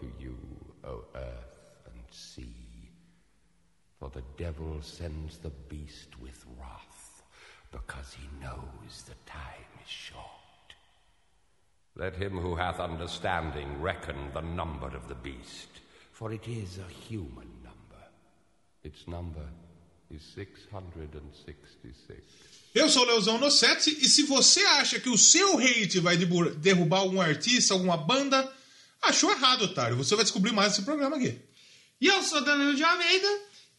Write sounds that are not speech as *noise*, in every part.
to you, O earth and sea. For the devil sends the beast with wrath, because he knows the time is short. Let him who hath understanding reckon the number of the beast, for it is a human number. Its number is 666. Eu sou Leozão Nossetti e se você acha que o seu hate vai derrubar algum artista, alguma banda, achou errado, otário. Você vai descobrir mais nesse programa aqui. E eu sou Danilo de Almeida.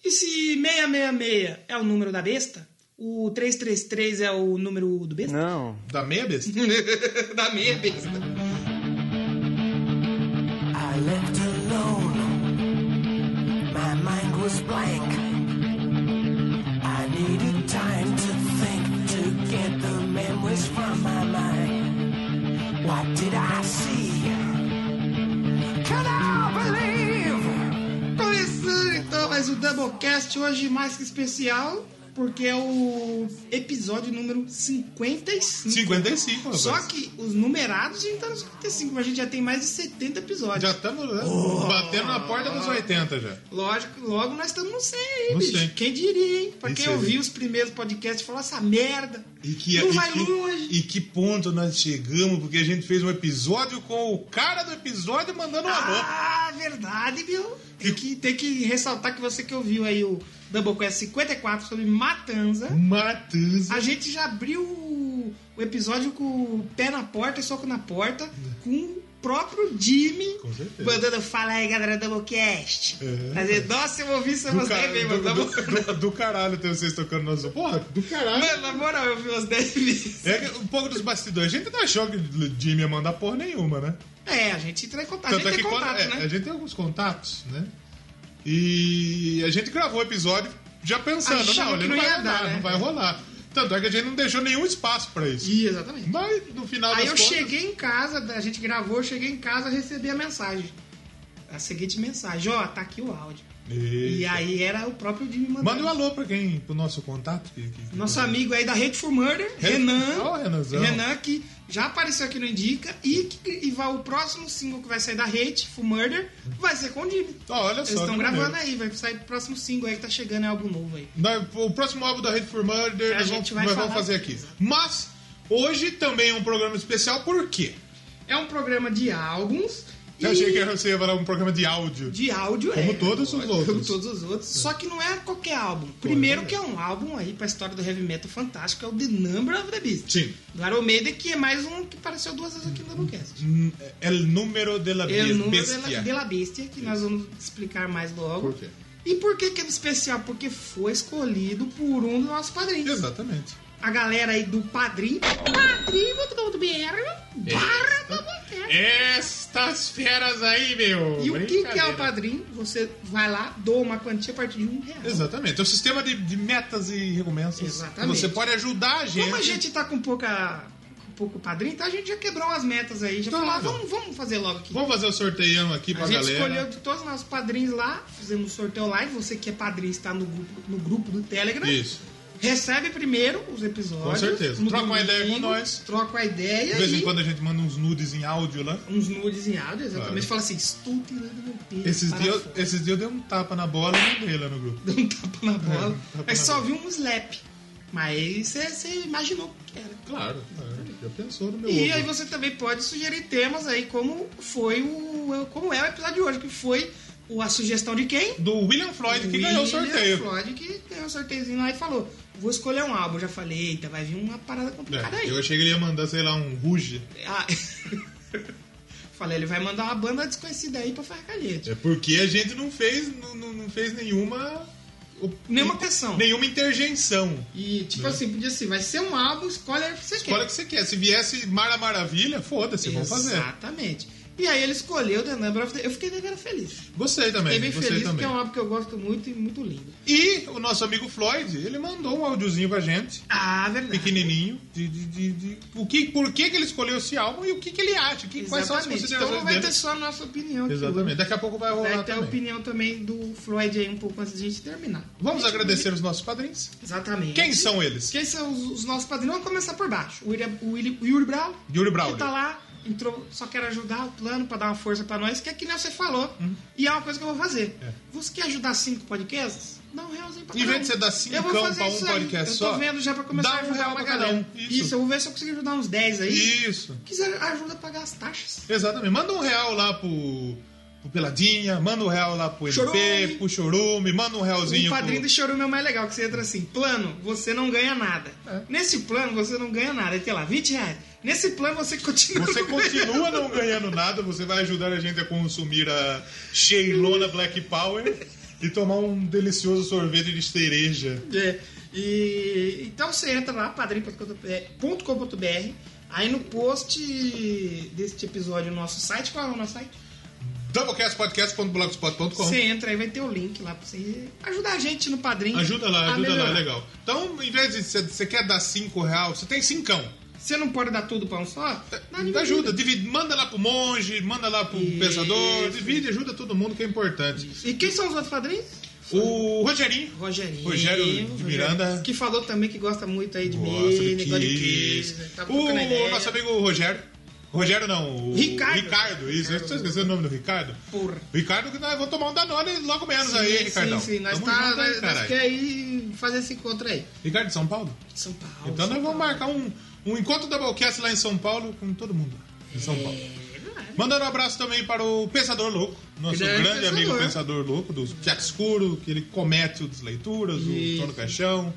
E se 666 é o número da besta, o 333 é o número do besta? Não. Da meia besta? *laughs* da meia besta. Doublecast, hoje mais que especial, porque é o episódio número 55. 55, rapaz. Só que os numerados a gente tá no 55, mas a gente já tem mais de 70 episódios. Já estamos né? batendo na porta dos 80 já. Lógico, logo nós estamos no 100 aí, No bicho. 100. Quem diria, hein? Pra Isso quem ouviu os primeiros podcasts falou essa merda. E que, Não e vai que- longe. E que ponto nós chegamos, porque a gente fez um episódio com o cara do episódio mandando um alô. Ah, verdade, viu? Tem que, tem que ressaltar que você que ouviu aí o Doublecast 54 sobre Matanza. Matanza. A gente já abriu o episódio com o pé na porta e soco na porta com o próprio Jimmy Com certeza. mandando fala aí galera do Doublecast. É. Fazer, nossa, eu ouvi isso umas ca- 10 vezes, do, mano. do- do- do caralho ter vocês tocando nosso. Porra, do caralho. Mano, na moral, eu ouvi umas 10 vezes. É um pouco dos bastidores. A gente não achou que o Jimmy ia mandar porra nenhuma, né? É, a gente entra em contato. A gente é tem que quando- contato, é, né? a gente tem alguns contatos, né? E a gente gravou o episódio já pensando, Achando não, ele não não vai rolar, né? não vai rolar. Tanto é que a gente não deixou nenhum espaço pra isso. Ih, exatamente. Mas no final Aí eu contas, cheguei em casa, a gente gravou, eu cheguei em casa e recebi a mensagem. A seguinte mensagem, ó, tá aqui o áudio. E Eita. aí era o próprio Jimmy mandando. Manda um alô pra quem, pro nosso contato. Que, que- que- Nosso amigo aí da Hate for Murder, Hate- Renan. Ó, Renanzão. Renan, que já apareceu aqui no Indica e, e vai, o próximo single que vai sair da Hate for Murder vai ser com o Jimmy. Ó, olha Eles só. estão que gravando maneiro. aí, vai sair o próximo single aí que tá chegando, é algo novo aí. O próximo álbum da Hate for Murder A nós, gente vamos, vai nós vamos fazer aqui. Mas hoje também é um programa especial, por quê? É um programa de álbuns. Eu e- achei que você ia falar um programa de áudio. de áudio Como é, todos os como outros. todos os outros. Só que não é qualquer álbum. Primeiro que é um álbum aí pra história do heavy metal fantástico, é o The Number of the Beast. Sim. Do Iron Maiden, que é mais um que apareceu duas vezes aqui no Doublecast. Hum, El número de la É o número bestia. de la, de la Bestia, que nós vamos explicar mais logo. Por quê? E por que que é especial? Porque foi escolhido por um dos nossos padrinhos. Exatamente. A galera aí do Padrim. Padrim.com.br barra Doublecast. Estas feras aí, meu. E o que, que é o Padrim? Você vai lá, doa uma quantia a partir de um real. Exatamente. É o sistema de, de metas e recompensas. Exatamente. Você pode ajudar a gente. Como a gente tá com pouca. pouco padrinho, então a gente já quebrou as metas aí. Já falou, ah, vamos, vamos fazer logo aqui. Vamos fazer o sorteio aqui pra a gente galera. escolheu de todos os nossos padrinhos lá, fizemos um sorteio live. Você que é padrinho está no grupo, no grupo do Telegram. Isso. Recebe primeiro os episódios. Com certeza. Troca uma ideia com nós. Troca uma ideia. De vez em quando a gente manda uns nudes em áudio lá. Uns nudes em áudio, exatamente. Claro. Fala assim: estou tirando meu peso. Esses dias, fora." esses dias eu dei um tapa na bola e mandei lá no grupo. Deu um tapa na bola. um tapa Aí na só bola. viu um slap. Mas você, imaginou o que era. Claro, claro. Já pensou no meu E ovo. aí você também pode sugerir temas aí, como foi o. como é o episódio de hoje, que foi a sugestão de quem? Do William Floyd que ganhou o William sorteio. Floyd que ganhou o sorteiozinho lá e falou: vou escolher um álbum. Já falei, eita, vai vir uma parada complicada É, aí. eu achei que ele ia mandar, sei lá, um Ruge. Ah, *laughs* falei, ele vai mandar uma banda desconhecida aí pra Farcalhete. É porque a gente não fez, não, não- fez nenhuma. Nenhuma pressão. Nenhuma interjeição. E tipo assim, podia ser, vai ser um álbum, escolhe o que você Escolha quer. o que você quer. Se viesse Mara Maravilha, foda-se, vamos fazer. Exatamente. E aí ele escolheu The Number of the... Eu fiquei bem feliz. Gostei também. Fiquei bem feliz porque também. é um álbum que eu gosto muito e muito lindo. E o nosso amigo Floyd, ele mandou um áudiozinho pra gente, Ah, verdade. pequenininho, de, de, de, de- o que, por que, que ele escolheu esse álbum e o que, que ele acha, que, quais são as. Então considerações não vai dele. ter só a nossa opinião. Exatamente. Daqui a pouco vai rolar Vai ter a também. opinião também do Floyd aí um pouco antes de a gente terminar. Vamos Gente, agradecer os nossos padrinhos. Exatamente. Quem são eles? Quem são os, os nossos padrinhos? Vamos começar por baixo. O Yuri, o Yuri, o Yuri Brau. Yuri Que Brauer. tá lá entrou, só quer ajudar o plano pra dar uma força pra nós, que é que nem você falou. E é uma coisa que eu vou fazer. É. Você quer ajudar cinco podcasts? Dá um realzinho pra Em cada vez de um. você dar Eu fazer pra um isso podcast Eu só, tô vendo já pra começar a um ajudar real uma galera. um. Isso. eu vou ver se eu consigo ajudar uns 10 aí. Isso. Quiser ajuda a pagar as taxas. Exatamente. Manda um real lá pro, pro Peladinha, manda um real lá pro Chorume. pro Chorume, manda um realzinho O padrinho pro... do chorume é o mais legal, que você entra assim, plano, você não ganha nada. É. Nesse plano, você não ganha nada. Tem lá, 20 reais. Nesse plano, você continua Você continua não ganhando nada, você vai ajudar a gente a consumir a Sheilona Black Power e tomar um delicioso sorvete de cereja. É, e, então você entra lá, padrim.com.br. Aí no post deste episódio no nosso site, qual é o nosso site? Doublecastpodcast.blogspot.com Você entra aí, vai ter o link lá pra você ajudar a gente no padrinho. Ajuda lá, ajuda lá, melhorar. legal. Então, em vez de você- quer dar 5 real, você tem cincão. Você não pode dar tudo pra um só? Dá dividida. Ajuda, divide, manda lá pro monge, manda lá pro Isso. pensador, divide, ajuda todo mundo que é importante. E quem são os outros padrinhos? O Rogerinho. Rogerinho. Rogério de Miranda. Que falou também que gosta muito aí de Gosta milho, de Kiss. Tá O nosso amigo Rogério. Rogério não, o Ricardo. Ricardo, isso. Eu estou esquecendo o nome do Ricardo. Porra. Ricardo, que nós vamos tomar um Danone logo menos aí, Ricardão. Sim, sim, nós, Tamo tá, junto aí, nós, nós caralho. quer ir fazer esse encontro aí. Ricardo de São Paulo? São Paulo. Então São nós vamos Paulo. marcar um, um encontro da Doublecast lá em São Paulo com todo mundo em São Paulo. É verdade. Mandando um abraço também para o Pensador Louco, nosso Grande grande, Pensador. amigo Pensador Louco, do Teatro Escuro, que ele comete o Desleituras, o Isso. Tom no Caixão,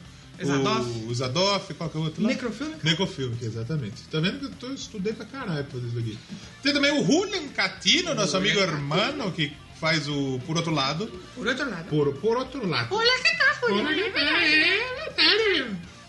o, Zadoff, qual que é o outro lá? Necrofilme? Necrofilme, exatamente. Tá vendo que eu tô, estudei pra caralho pra fazer isso aqui. Tem também o Julian Catino, nosso amigo hermano, que faz o Por Outro Lado. Por outro lado. Por, por Outro Lado. Olha que tá, Olha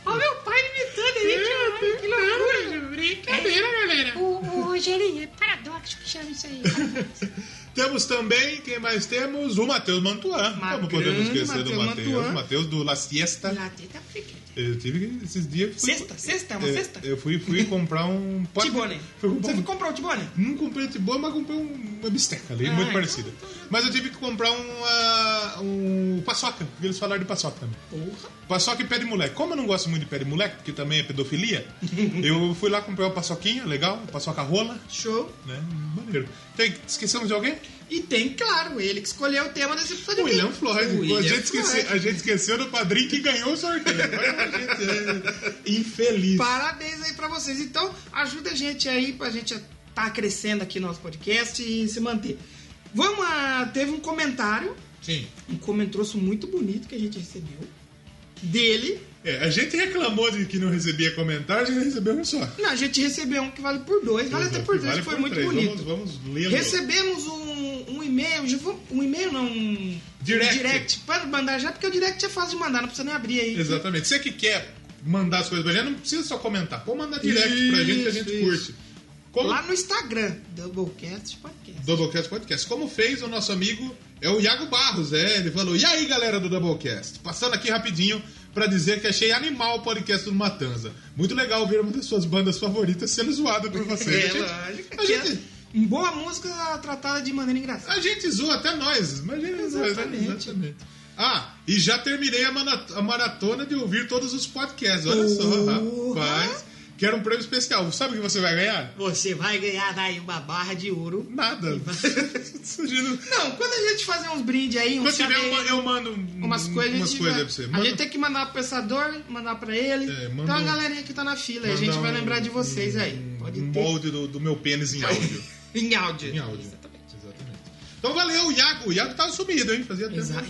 Olha meu pai imitando aí, que loucura. Brincadeira, galera. O, o Rogerinho, é paradoxo que chama isso aí. *laughs* Temos também, quem mais temos? O Matheus Mantuan. Ma- Como podemos esquecer do Matheus Matheus? Do La Siesta. Tem tá friquete. Eu tive que, esses dias... fui- Sexta? Sexta? É uma É, sexta? Eu fui, fui comprar um... *laughs* pod- Tibone. Fui Você comprar foi um... comprar o Tibone? Não comprei Tibone, mas comprei um- uma bisteca ali, Ah, muito então- parecida. Mas eu tive que comprar uma, um paçoca, porque eles falaram de paçoca também. Porra. Paçoca e pé de moleque. Como eu não gosto muito de pé de moleque, porque também é pedofilia, *laughs* eu fui lá comprar uma paçoquinha, legal, uma paçoca rola, Show. né? Maneiro. Tem, esquecemos de alguém? E tem, claro, ele que escolheu o tema desse episódio. William Floyd. O William a, gente esqueceu, Floyd. a gente esqueceu do padrinho que ganhou o sorteio. Olha, a gente é infeliz. Parabéns aí pra vocês. Então, ajuda a gente aí pra gente tá crescendo aqui no nosso podcast e se manter. Vamos a... Teve um comentário, Sim. um comentário muito bonito que a gente recebeu dele. É, a gente reclamou de que não recebia comentário, a gente recebeu um só. Não, a gente recebeu um que vale por dois, vale até por três, Vale foi por muito três. bonito. Vamos, vamos lê-lo. Recebemos um, um e-mail, um e-mail não, um Direct. direct. Pode mandar já, porque o direct é fácil de mandar, não precisa nem abrir aí. Exatamente. Você que quer mandar as coisas pra gente, não precisa só comentar. Pode mandar direct pra gente que a gente Isso, curte. Como Lá no Instagram, Doublecast Podcast. Doublecast Podcast. Como fez o nosso amigo, é o Iago Barros, é. Ele falou: E aí, galera do Doublecast? Passando aqui rapidinho pra dizer que achei animal o podcast do Matanza. Muito legal ver uma das suas bandas favoritas sendo zoada por *laughs* vocês. É, a gente, a gente, Uma boa música tratada de maneira engraçada. a gente zoa até nós. Imagina Exatamente. exatamente. Ah, e já terminei a, maratona de ouvir todos os podcasts. Olha só, rapaz. Quero um prêmio especial. Sabe o que você vai ganhar? Você vai ganhar aí uma barra de ouro. Nada. Sugiro- *laughs* Não, quando a gente fazer uns brindes aí, uns tiver, eu, eu mando um- umas coisas, umas a, coisas vai- pra você. a Manda- gente tem que mandar pro pensador, mandar pra ele. É, manda então a galerinha que tá na fila, aí a gente vai um- lembrar de vocês aí. Pode um ter. molde do, do meu pênis em áudio. *laughs* Em áudio. em áudio. Exatamente. Exatamente. Então valeu, Iago. O Iago tava sumido, hein? Fazia tempo Exa-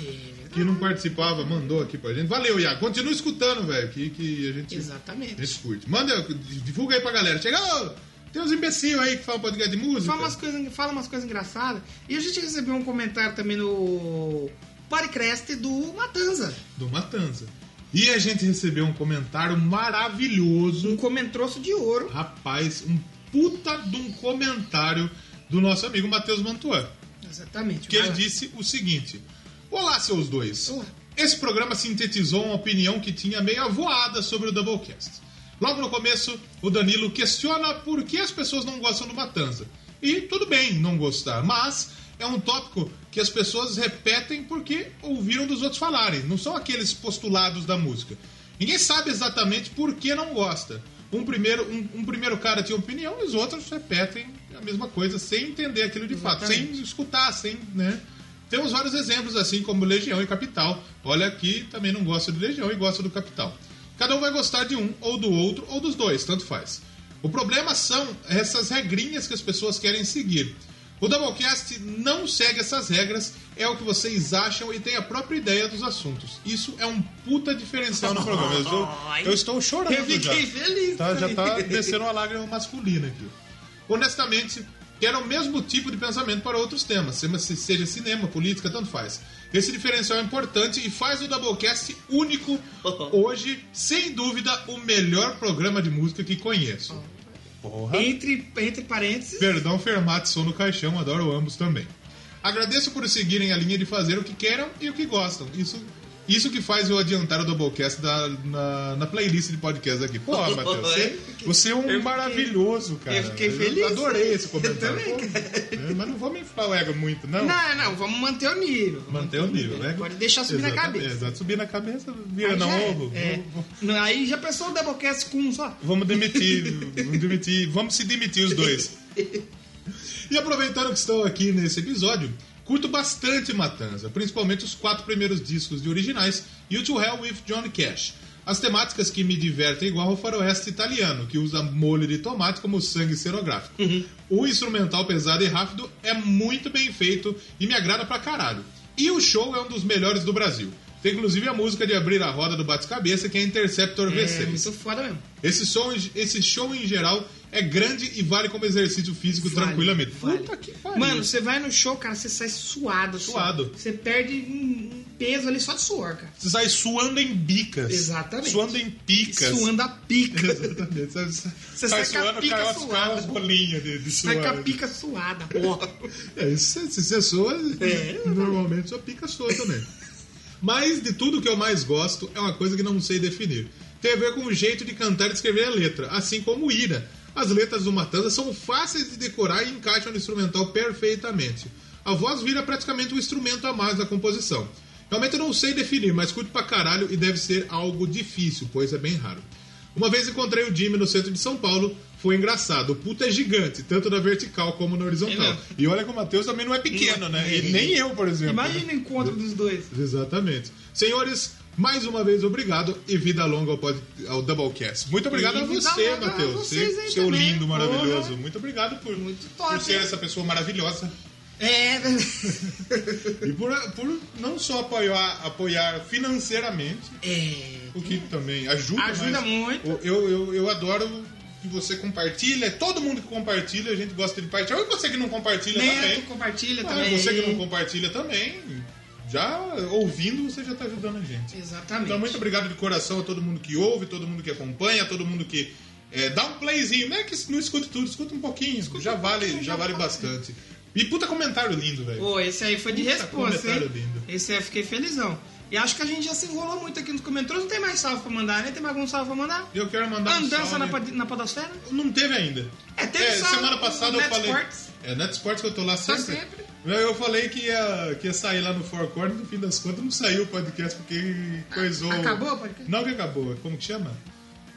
que não participava, mandou aqui pra gente. Valeu, Iago. Continua escutando, velho, que, que a gente, Exatamente. a gente curte. Manda, divulga aí pra galera. Chega, tem uns imbecil aí que falam podcast de música. Fala umas, coisas, fala umas coisas engraçadas. E a gente recebeu um comentário também no podcast do Matanza. Do Matanza. E a gente recebeu um comentário maravilhoso. Um comentroço de ouro. Rapaz, um puta de um comentário do nosso amigo Matheus Mantuan. Exatamente. que ele disse o seguinte: Olá, seus dois. Esse programa sintetizou uma opinião que tinha meio avoada sobre o Doublecast. Logo no começo, o Danilo questiona por que as pessoas não gostam do Matanza. E tudo bem não gostar, mas é um tópico que as pessoas repetem porque ouviram dos outros falarem, não são aqueles postulados da música. Ninguém sabe exatamente por que não gosta. Um primeiro, um, um primeiro cara tinha opinião e os outros repetem a mesma coisa sem entender aquilo de fato, Exatamente. sem escutar, sem, né? Temos vários exemplos assim como Legião e Capital. Olha aqui, também não gosta de Legião e gosta do Capital. Cada um vai gostar de um ou do outro ou dos dois, tanto faz. O problema são essas regrinhas que as pessoas querem seguir. O Doublecast não segue essas regras, é o que vocês acham e tem a própria ideia dos assuntos. Isso é um puta diferencial no programa. Eu estou, eu estou chorando Eu fiquei já. feliz. Tá, já tá descendo uma lágrima masculina aqui. Honestamente, quero o mesmo tipo de pensamento para outros temas, se- se- seja cinema, política, tanto faz. Esse diferencial é importante e faz o Doublecast único hoje, sem dúvida, o melhor programa de música que conheço. Porra. Entre, entre parênteses, Perdão, Fermate, sou no caixão, adoro ambos também. Agradeço por seguirem a linha de fazer o que querem e o que gostam. Isso, isso que faz eu adiantar o Doublecast da, na, na playlist de podcast aqui. Pô, Matheus, você, você é um Eu fiquei- maravilhoso, cara. eu fiquei feliz. adorei esse comentário. Eu também, Pô, é, mas não vamos inflar o ego muito, não. Não, não, vamos manter o nível. Manter o nível, né? Pode deixar subir na Exatamente, cabeça. Exato, subir na cabeça, vira é. ovo. É. Não, Aí já pensou o Doublecast com um só? Vamos demitir, vamos demitir, vamos se demitir os dois. *laughs* E aproveitando que estão aqui nesse episódio, curto bastante Matanza, principalmente os quatro primeiros discos de originais e o To Hell with Johnny Cash. As temáticas que me divertem igual ao faroeste italiano, que usa molho de tomate como sangue cenográfico. O instrumental pesado e rápido é muito bem feito e me agrada pra caralho. E o show é um dos melhores do Brasil. Tem inclusive a música de abrir a roda do Bate-Cabeça, que é Interceptor V6. É muito foda mesmo. Esse show, esse show em geral é grande e vale como exercício físico Vale, tranquilamente. vale. Puta que pariu. Mano, você vai no show, cara, você sai suado. assim. Suado. Você perde um peso ali só de suor, cara. Você sai suando em bicas. Exatamente. Suando em picas. Suando a pica. Exatamente. Você, Você sai sai com a suando, pica suada. umas bolinhas de, de suor. Sai com a pica suada, porra. *laughs* É, se você soa, É. normalmente sua pica soa também. Mas de tudo que eu mais gosto é uma coisa que não sei definir. Tem a ver com o jeito de cantar e escrever a letra, assim como Ira. As letras do Matanza são fáceis de decorar e encaixam no instrumental perfeitamente. A voz vira praticamente um instrumento a mais da composição. Realmente eu não sei definir, mas curto pra caralho e deve ser algo difícil, pois é bem raro. Uma vez encontrei o Jimmy no centro de São Paulo, foi engraçado. O puto é gigante, tanto na vertical como na horizontal. É e olha que o Matheus também não é pequeno, né? E nem eu, por exemplo. Imagina o encontro dos dois. Exatamente. Senhores, mais uma vez obrigado e vida longa ao, pod- ao Doublecast. Muito obrigado E a você, Matheus. Você- Seu também, lindo, maravilhoso. Muito obrigado por, Muito top, por ser hein? essa pessoa maravilhosa. É, *laughs* *laughs* E por, por não só apoiar, apoiar financeiramente, é. o que também ajuda, Ajuda muito. Eu, eu, eu adoro que você compartilha. Todo mundo que compartilha, a gente gosta de compartilhar. E você que não compartilha também. Neto compartilha Ah, também. você que não compartilha também. Já ouvindo, você já está ajudando a gente. Exatamente. Então, muito obrigado de coração a todo mundo que ouve, todo mundo que acompanha, todo mundo que é, dá um playzinho. Não é que não escute tudo, escuta um pouquinho. já vale, pouquinho, já vale bastante. E puta comentário lindo, velho. Pô, esse aí foi de Puta resposta, comentário hein? lindo. Esse aí eu fiquei felizão. E acho que a gente já se enrolou muito aqui nos comentários. Não tem mais salve pra mandar, né? Tem mais algum salve pra mandar? Eu quero mandar um Andança salve. na, na podosfera? Não teve ainda. É, teve só semana o- passada eu falei. Netsports. É, Netsports que eu tô lá sempre. sempre. Eu falei que ia, que ia sair lá no Four Corners, no fim das contas não saiu o podcast porque coisou. Acabou o podcast? Não que acabou, como que chama?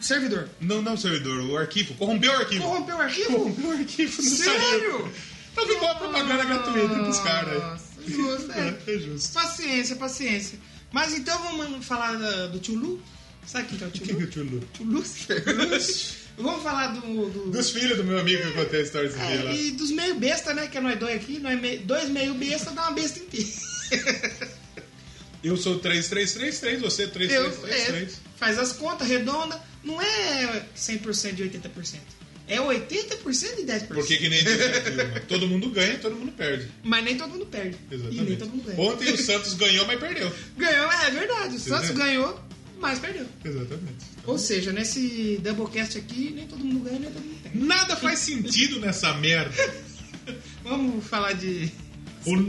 Servidor. Não, não servidor, o arquivo. Corrompeu o arquivo. Corrompeu o arquivo? Corrompeu o arquivo, não saiu. Sério? *laughs* Então ficou a propaganda gratuita pros caras. Nossa, justo, é. É, *laughs* é justo. Paciência, paciência. Mas então vamos falar do tio Lu? Sabe quem que é o O que tio que é o tio Lu? Tio Lúcifer. *laughs* vamos falar do... do- Dos filhos do meu amigo que eu contei a história desse dia É, lá. e dos meio besta, né? Que é nós dois aqui. Nós meio- dois meio besta dá uma besta inteira. *laughs* Eu sou 3333, você é Eu, 3333. é, faz as contas, redonda. Não é 100% de 80%. É 80% de 10%. Porque que nem Dilma, todo mundo ganha, todo mundo perde. Mas nem todo mundo perde. E nem Exatamente. todo mundo ganha. Ontem o Santos ganhou, mas perdeu. Ganhou, é verdade. O Santos Entendeu? ganhou, mas perdeu. Exatamente. Ou seja, nesse Doublecast aqui, nem todo mundo ganha, nem todo mundo perde. Nada faz sentido nessa merda. *laughs* Vamos falar de. O *laughs* lo,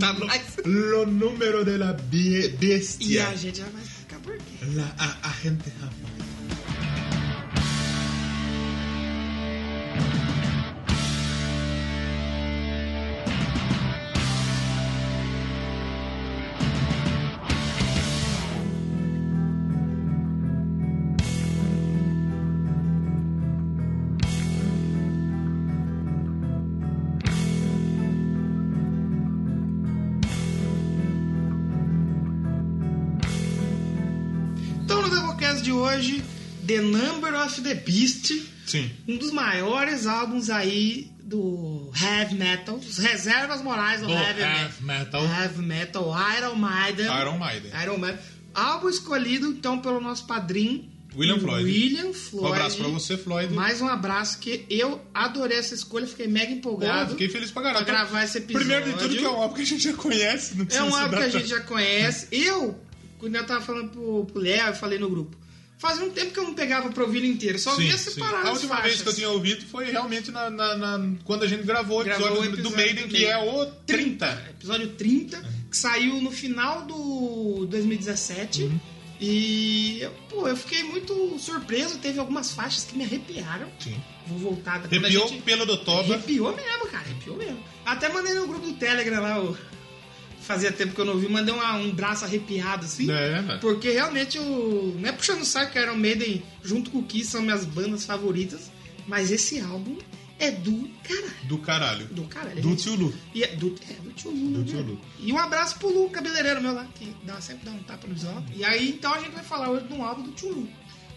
lo número de la bie- E bestia. a gente já vai explicar por quê. La, a, a gente ama. The Number of the Beast, Sim. um dos maiores álbuns aí do heavy metal, reservas morais do, Do heavy, heavy metal. Heavy metal, Iron Maiden. Iron Maiden. Iron Maiden. Álbum escolhido então pelo nosso padrinho William Floyd. William Floyd. Um abraço pra você, Floyd. Mais um abraço que eu adorei essa escolha, fiquei mega Pô, empolgado. fiquei feliz pra caralho. Pra gravar esse episódio. Primeiro de tudo que é um álbum que a gente já conhece. Não É um álbum que a gente já conhece. Eu, quando eu tava falando pro, pro Léo, eu falei no grupo. Fazia um tempo que eu não pegava ele inteiro, só Sim, via sim. separar A última faixas. vez que eu tinha ouvido foi realmente na, na- na- quando a gente gravou o Gravou episódio, o do episódio Maiden, do que é Maiden. o 30. Episódio 30, que saiu no final do 2017. Uhum. E, pô, eu fiquei muito surpreso. Teve algumas faixas que me arrepiaram. Sim. Vou voltar. Arrepiou gente- pelo do Toba. Arrepiou mesmo, cara. Arrepiou mesmo. Até mandei no grupo do Telegram lá, o... fazia tempo que eu não vi, mandei uma- um braço arrepiado assim. É, né? Porque realmente o. Não é puxando o saco que Iron Maiden junto com o Kiss são minhas bandas favoritas. Mas esse álbum é do caralho. Do caralho. Do caralho. Do gente. tio Lu. E é do, é, do tio Lu. Do né? tio Lu. E um abraço pro Lu, cabeleireiro meu lá, que dá, sempre dá um tapa no visual. E aí, então, a gente vai falar hoje de um álbum do tio Lu.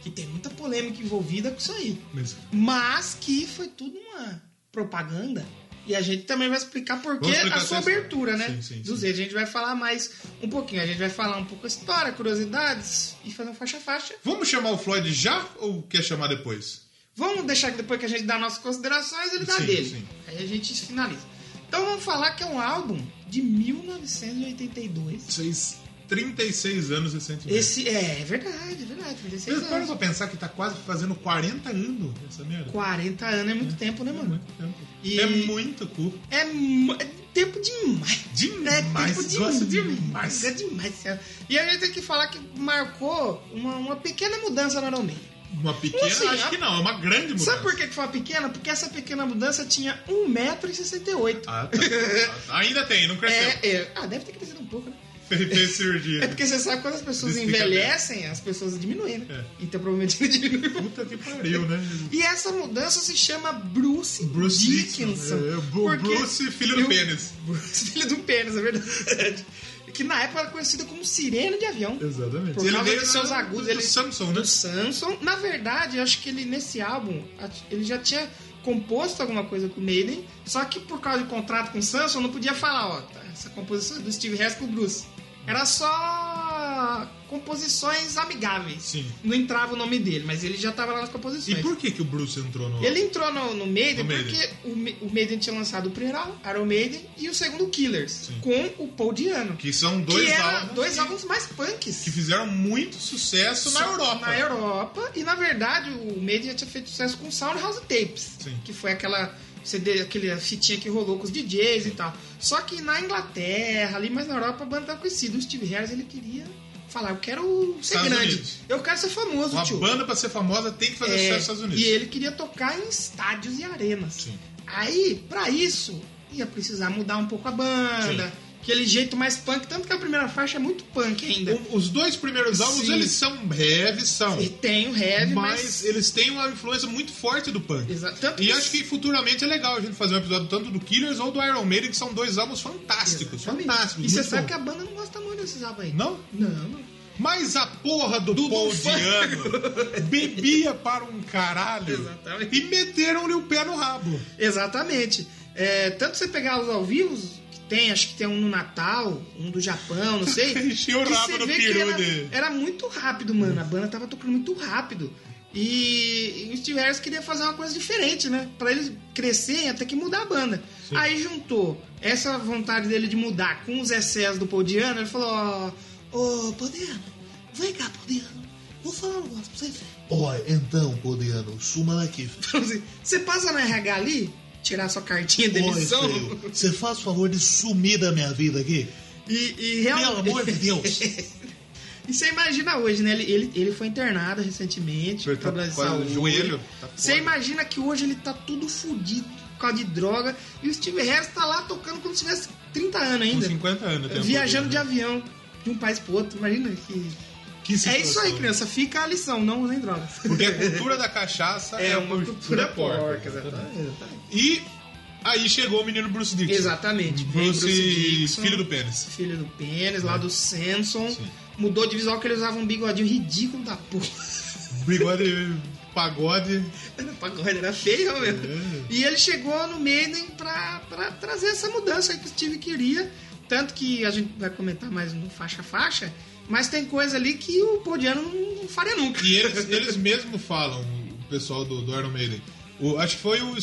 Que tem muita polêmica envolvida com isso aí. Mas- Mas que foi tudo uma propaganda. E a gente também vai explicar por que explicar a sua abertura, né? Sim, sim, Dos sim. A gente vai falar mais um pouquinho. A gente vai falar um pouco a história, curiosidades e fazer um faixa-faixa. Vamos chamar o Floyd já ou quer chamar depois? Vamos deixar que depois que a gente dá nossas considerações, ele dá dele. sim. Aí a gente finaliza. Então vamos falar que é um álbum de 1982. Fez 36 anos recentemente. Esse é, é verdade, é verdade. 36 Vocês param anos. pra pensar que tá quase fazendo 40 anos essa merda? 40 anos é muito tempo, né, É mano? muito tempo. E- É muito cu. É, é tempo demais. Demais, É tempo gosto demais. demais. É demais. E a gente tem que falar que marcou uma, uma pequena mudança no Iron. Uma pequena, Assim, acho a- que não, é uma grande mudança. Sabe por que que foi uma pequena? Porque essa pequena mudança tinha 1,68m. Ah, tá. *laughs* Ainda tem, não cresceu. É, é, ah, deve ter crescido um pouco, né? Fez cirurgia. É porque você sabe que quando as pessoas envelhecem, as pessoas diminuem, né? É. Então provavelmente ele diminui. Puta que pariu, né? E essa mudança se chama Bruce, Bruce Dickinson. Dickinson. É, Bruce, filho do pênis. *laughs* Bruce, filho do pênis, é verdade. Que na época era conhecido como sirene de avião. Exatamente. Por causa veio dos seus agudos. Do, ele, do Samsung, né? Do Samsung. Na verdade, eu acho que ele, nesse álbum, ele já tinha composto alguma coisa com o Maiden, só que por causa de contrato com o Samsung, não podia falar, ó, tá, essa composição é do Steve Harris com o Bruce. Era só composições amigáveis. Sim. Não entrava o nome dele, mas ele já tava lá nas composições. E por que, que o Bruce entrou no. Ele entrou no, no Maiden No Maiden. porque o, Ma- o Maiden tinha lançado o primeiro álbum, Iron Maiden, e o segundo Killers, Sim. com o Paul Diano. Que são dois que álbuns. dois álbuns mais punks. que fizeram muito sucesso na Europa. Na Europa. E na verdade o Maiden já tinha feito sucesso com Soundhouse Tapes. Sim. Que foi aquela CD, aquele fitinha que rolou com os DJs e tal. Só que na Inglaterra, ali, mas na Europa, a banda tá conhecida. O Steve Harris ele queria falar: Eu quero ser Estados grande. Unidos. Eu quero ser famoso, Uma tio. banda pra ser famosa tem que fazer É, sucesso nos Estados Unidos. E ele queria tocar em estádios e arenas. Sim. Aí, pra isso, ia precisar mudar um pouco a banda. Aquele jeito mais punk, tanto que a primeira faixa é muito punk ainda. O- Os dois primeiros álbuns, Sim. eles são heavy, são. E tem o heavy, mas, mas. eles têm uma influência muito forte do punk. Exa- tanto E que- acho que futuramente é legal a gente fazer um episódio tanto do Killers ou do Iron Maiden, que são dois álbuns fantásticos. Exatamente. Fantásticos. E você muito sabe bom. que a banda não gosta muito desses álbuns aí. Não? Não, não. Mas a porra do, Do- Paul. Diano *laughs* bebia para um caralho Exatamente. e meteram-lhe o pé no rabo. Exatamente. É, tanto você pegar os ao vivo, tem, acho que tem um no Natal, um do Japão, não sei. *laughs* Enchia o rabo você no vê que peru era, dele. era muito rápido, mano. A banda tava tocando muito rápido. E, e o Steve Harris queria fazer uma coisa diferente, né? Pra ele crescer, ter que mudar a banda. Aí juntou essa vontade dele de mudar com os excessos do Paul Diano, ele falou: Ó, ô, Paul Diano, vem cá, Paul Diano. Vou falar um negócio pra você. Ó, então, Podiano, suma daqui. Então, assim, Você passa na RH ali, tirar sua cartinha de demissão. você faz o favor de sumir da minha vida aqui? E, e realmente. Pelo amor de Deus. *laughs* e você imagina hoje, né? Ele, ele, ele foi internado recentemente, Ele tá problema de com saúde. joelho, tá você imagina que hoje ele tá tudo fudido por causa de droga. E o Steve Harris tá lá tocando como se tivesse 30 anos Com ainda. 50 anos. tem um Viajando de né? avião de um país pro outro. Imagina que. Que É situação. isso aí, criança. Fica a lição, não usem drogas. Porque a cultura da cachaça é, É uma cultura, cultura porca. porca, exatamente. exatamente. E aí chegou o menino Bruce Dixon. Exatamente. Bruce, Bruce Dickinson. filho do pênis. Filho do Pênis, lá do Samson. Sim. Mudou de visual que ele usava um bigodinho ridículo da porra. Bigode, pagode. *laughs* Era pagode, era feio, meu. É. E ele chegou no Maiden pra, pra trazer essa mudança aí que o Steve queria. Tanto que a gente vai comentar mais no faixa a faixa. Mas tem coisa ali que o Podiano não faria nunca. E eles, eles mesmos falam, o pessoal do, do Iron Maiden. O, acho que foi o,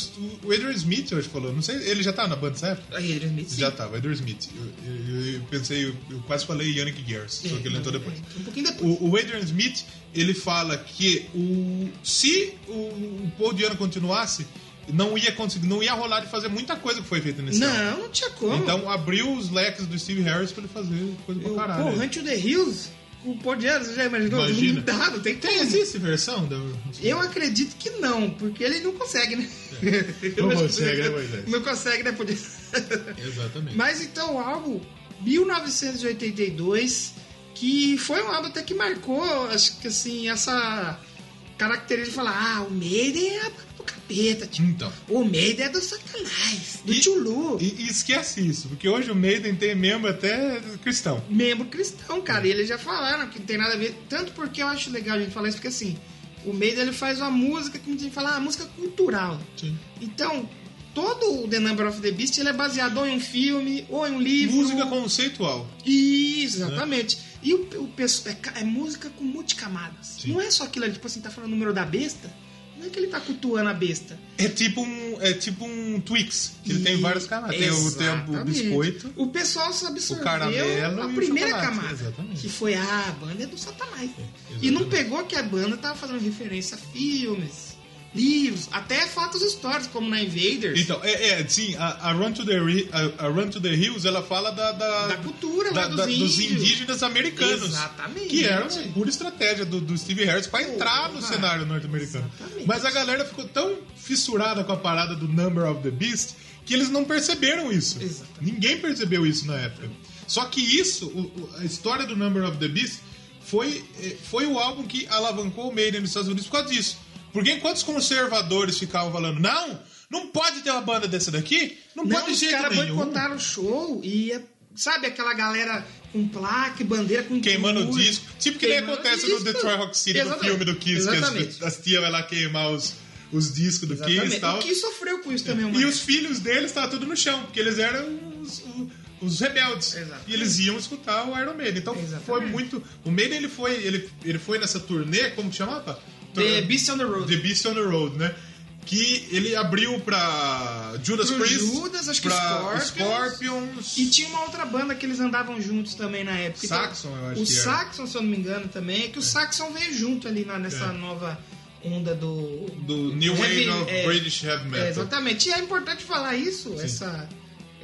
o Adrian Smith, que falou. Não sei, ele já tá na banda, certo? Aí ele Smith, sim. Já tava, Adrian Smith. Eu, eu- eu pensei, eu, eu quase falei Yannick Gers, só que ele entrou depois. É, Um pouquinho depois. O, o Adrian Smith, ele fala que o, se o, o Paul Diano continuasse, não ia conseguir, não ia rolar de fazer muita coisa que foi feita nesse. Não, não tinha como. Então abriu os leques do Steve Harris pra ele fazer coisa pra Eu, caralho. pô, Hunt the Hills, o Podiano, você já imaginou? Imagina. Não tem Tem, como. existe versão? Da... Eu acredito que não, porque ele não consegue, né? Não consegue, né, Moisés? Não consegue, né? Podia... Exatamente. Mas então o álbum 1982, que foi um álbum até que marcou, acho que assim, essa característica de falar, ah, o Maiden é do capeta, tipo, Então. o Maiden é do Satanás, do E- Tchulu. E, e esquece isso, porque hoje o Maiden tem membro até cristão. membro cristão, cara. E eles já falaram que não tem nada a ver. Tanto porque eu acho legal a gente falar isso, porque assim, o Maiden ele faz uma música que a gente fala, ah, música cultural. Sim. Então, todo o The Number of the Beast ele é baseado ou em um filme, ou em um livro. Música conceitual. Isso, exatamente. E o, o é, é música com multicamadas. Sim. Não é só aquilo ali, tipo assim, tá falando o número da besta. Não é que ele tá cultuando a besta. É tipo um, é tipo um Twix, que ele tem E- vários camadas. Tem o, tem o biscoito. O pessoal só absorveu a e primeira camada. exatamente. Que foi ah, a banda é do Satanás. e exatamente. não pegou que a banda tava fazendo referência a filmes, livros, até fatos históricos, como na Invaders. Então, é, é, sim, a, a Run to the, a, a Run to the Hills, ela fala da, da, Da cultura da- dos da- dos indígenas americanos. Exatamente. Que era uma pura estratégia do, do Steve Harris pra entrar no cenário norte-americano. Mas a galera ficou tão fissurada com a parada do Number of the Beast que eles não perceberam isso. Exatamente. Ninguém percebeu isso na época. Só que isso, o- o- a história do Number of the Beast, foi, eh, foi o álbum que alavancou o Maiden nos Estados Unidos por causa disso. Porque enquanto os conservadores ficavam falando, não, não pode ter uma banda dessa daqui, não, Não, pode de os caras boicotaram o show e ia- sabe aquela galera com placa e bandeira com Queimando o disco. Tipo que nem acontece disco. no Detroit Rock City, no Exatamente. filme do Kiss, que Exatamente. as, as tias vai lá queimar os, os discos do Kiss e Exatamente. tal. O Kiss sofreu com isso também, uma E os filhos deles estavam tudo no chão, porque eles eram os, os rebeldes. Exatamente. E eles iam escutar o Iron Maiden. Então Exatamente. foi muito. O Maiden ele foi, ele, ele foi nessa turnê, como que chamava? The Beast on the Road. The Beast on the Road, né? Que ele abriu pra Judas Pro Priest, Judas, acho que pra Scorpions. Scorpions. E tinha uma outra banda que eles andavam juntos também na época. Saxon, eu acho O que. Saxon, se eu não me engano, também. É que o Saxon veio junto ali na- nessa É. nova onda do... do New Wave of é, British Heavy Metal. É, exatamente. E é importante falar isso, essa...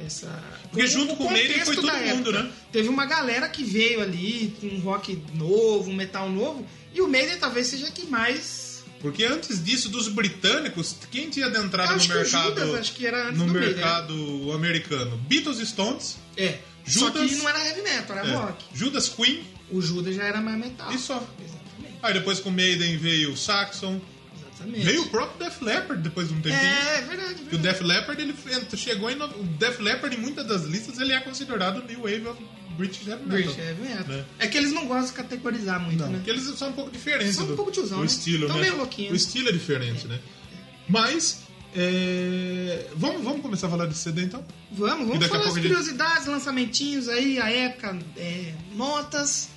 essa Porque junto com o Maiden contexto foi todo mundo, época. né? Teve uma galera que veio ali com um rock novo, um metal novo. E o Maiden talvez seja que mais... Porque antes disso, dos britânicos, quem tinha adentrado no o mercado, Judas, acho que era antes no mercado americano? Beatles Stones, É. Só Judas- que não era heavy metal, era é, rock. Judas Queen, O Judas já era mais metal. e só. Exatamente. Aí depois com o Maiden veio o Saxon, Exatamente. veio o próprio Def Leppard depois de um tempinho. É, é verdade. O verdade. Def Leppard ele chegou em. O Def Leppard, em muitas das listas, ele é considerado New Wave of British Heavy Metal. British Heavy Metal. Né? É que eles não gostam de categorizar muito, Não, né? porque eles são um pouco diferentes São um pouco tiozão, do né? estilo, Tão né? meio louquinho. O estilo é diferente, né? Mas, é, vamos, vamos começar a falar desse CD então? Vamos, vamos falar as a gente- curiosidades, lançamentinhos aí, a época, é, notas.